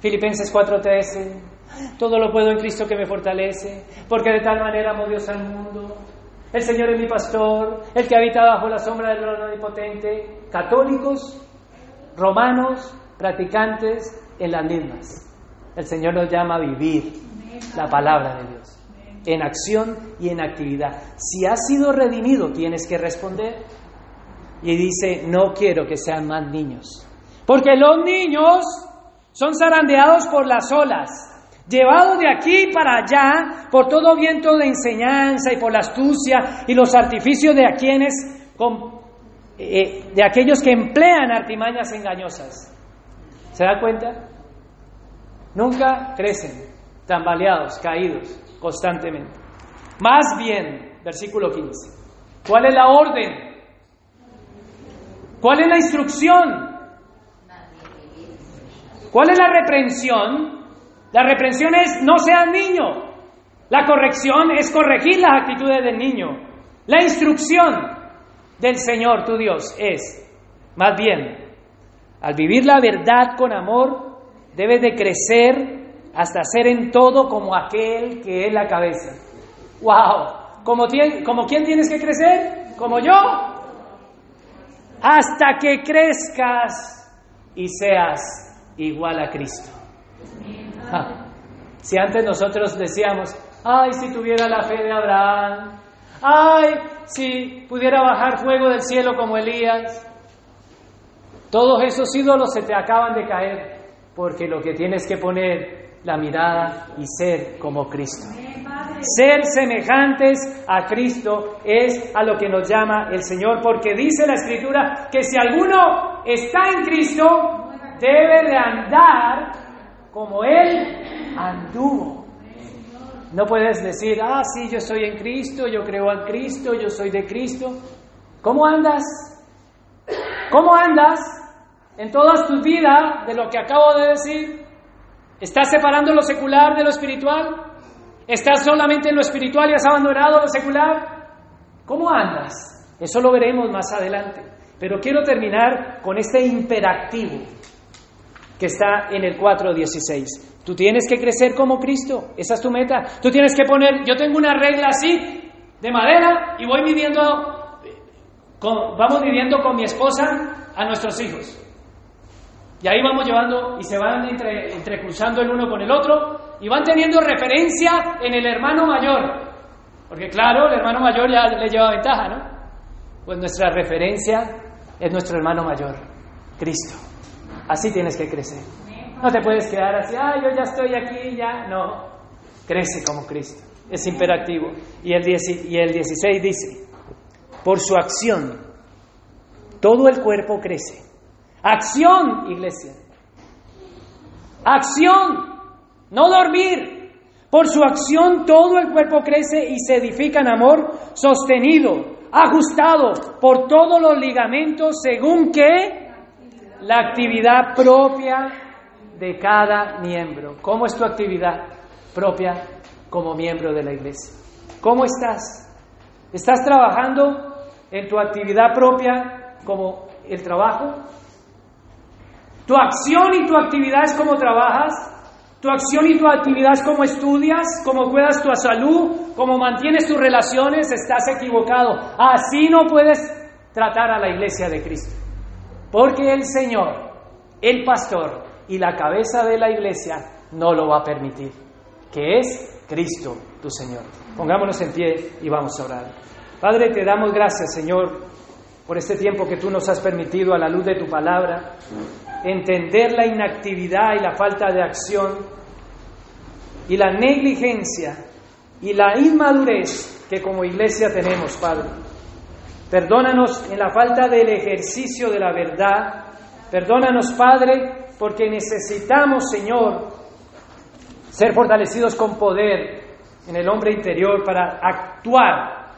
Filipenses 4:13. Todo lo puedo en Cristo que me fortalece, porque de tal manera amó Dios al mundo el Señor es mi pastor, el que habita bajo la sombra del omnipotente, católicos, romanos, practicantes en las mismas. El Señor nos llama a vivir la palabra de Dios en acción y en actividad. Si has sido redimido, tienes que responder. Y dice, no quiero que sean más niños. Porque los niños son zarandeados por las olas llevado de aquí para allá por todo viento de enseñanza y por la astucia y los artificios de a quienes, eh, de aquellos que emplean artimañas engañosas. ¿Se da cuenta? Nunca crecen, tambaleados, caídos constantemente. Más bien, versículo 15, ¿cuál es la orden? ¿Cuál es la instrucción? ¿Cuál es la reprensión? La reprensión es no seas niño. La corrección es corregir las actitudes del niño. La instrucción del Señor, tu Dios, es, más bien, al vivir la verdad con amor, debes de crecer hasta ser en todo como aquel que es la cabeza. ¡Wow! ¿Como, ¿Como quién tienes que crecer? ¿Como yo? Hasta que crezcas y seas igual a Cristo. Si antes nosotros decíamos, ay, si tuviera la fe de Abraham, ay, si pudiera bajar fuego del cielo como Elías, todos esos ídolos se te acaban de caer, porque lo que tienes que poner la mirada y ser como Cristo. Ser semejantes a Cristo es a lo que nos llama el Señor, porque dice la Escritura que si alguno está en Cristo, debe de andar como Él anduvo. No puedes decir, ah, sí, yo estoy en Cristo, yo creo en Cristo, yo soy de Cristo. ¿Cómo andas? ¿Cómo andas en toda tu vida de lo que acabo de decir? ¿Estás separando lo secular de lo espiritual? ¿Estás solamente en lo espiritual y has abandonado lo secular? ¿Cómo andas? Eso lo veremos más adelante. Pero quiero terminar con este imperativo está en el 4.16. Tú tienes que crecer como Cristo, esa es tu meta. Tú tienes que poner, yo tengo una regla así, de madera, y voy viviendo, vamos viviendo con mi esposa a nuestros hijos. Y ahí vamos llevando y se van entre, entrecruzando el uno con el otro y van teniendo referencia en el hermano mayor. Porque claro, el hermano mayor ya le lleva ventaja, ¿no? Pues nuestra referencia es nuestro hermano mayor, Cristo. Así tienes que crecer. No te puedes quedar así, ah, yo ya estoy aquí, ya. No, crece como Cristo. Es imperativo. Y el, y el 16 dice, por su acción, todo el cuerpo crece. Acción, iglesia. Acción, no dormir. Por su acción todo el cuerpo crece y se edifica en amor sostenido, ajustado por todos los ligamentos según que la actividad propia de cada miembro. ¿Cómo es tu actividad propia como miembro de la iglesia? ¿Cómo estás? ¿Estás trabajando en tu actividad propia como el trabajo? ¿Tu acción y tu actividad es como trabajas? Tu acción y tu actividad es como estudias, cómo cuidas tu salud, cómo mantienes tus relaciones, estás equivocado. Así no puedes tratar a la iglesia de Cristo. Porque el Señor, el pastor y la cabeza de la iglesia no lo va a permitir. Que es Cristo, tu Señor. Pongámonos en pie y vamos a orar. Padre, te damos gracias, Señor, por este tiempo que tú nos has permitido a la luz de tu palabra entender la inactividad y la falta de acción y la negligencia y la inmadurez que como iglesia tenemos, Padre. Perdónanos en la falta del ejercicio de la verdad. Perdónanos, Padre, porque necesitamos, Señor, ser fortalecidos con poder en el hombre interior para actuar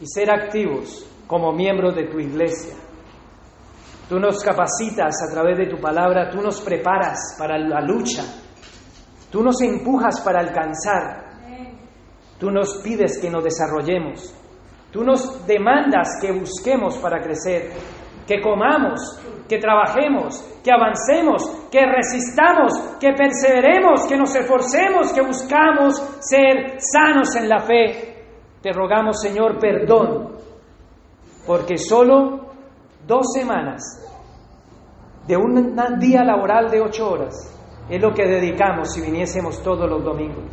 y ser activos como miembros de tu iglesia. Tú nos capacitas a través de tu palabra, tú nos preparas para la lucha, tú nos empujas para alcanzar, tú nos pides que nos desarrollemos, tú nos demandas que busquemos para crecer, que comamos, que trabajemos, que avancemos, que resistamos, que perseveremos, que nos esforcemos, que buscamos ser sanos en la fe. Te rogamos, Señor, perdón, porque solo dos semanas de un día laboral de ocho horas es lo que dedicamos si viniésemos todos los domingos.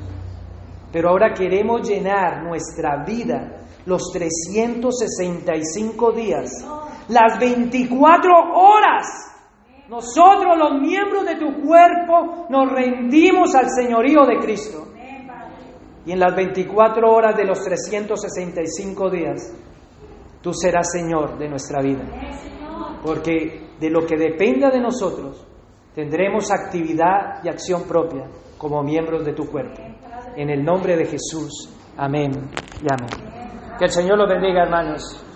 Pero ahora queremos llenar nuestra vida los 365 días, las 24 horas. Nosotros los miembros de tu cuerpo nos rendimos al señorío de Cristo. Y en las 24 horas de los 365 días, tú serás Señor de nuestra vida. Porque de lo que dependa de nosotros, tendremos actividad y acción propia como miembros de tu cuerpo. En el nombre de Jesús. Amén y amén. Que el Señor lo bendiga, hermanos.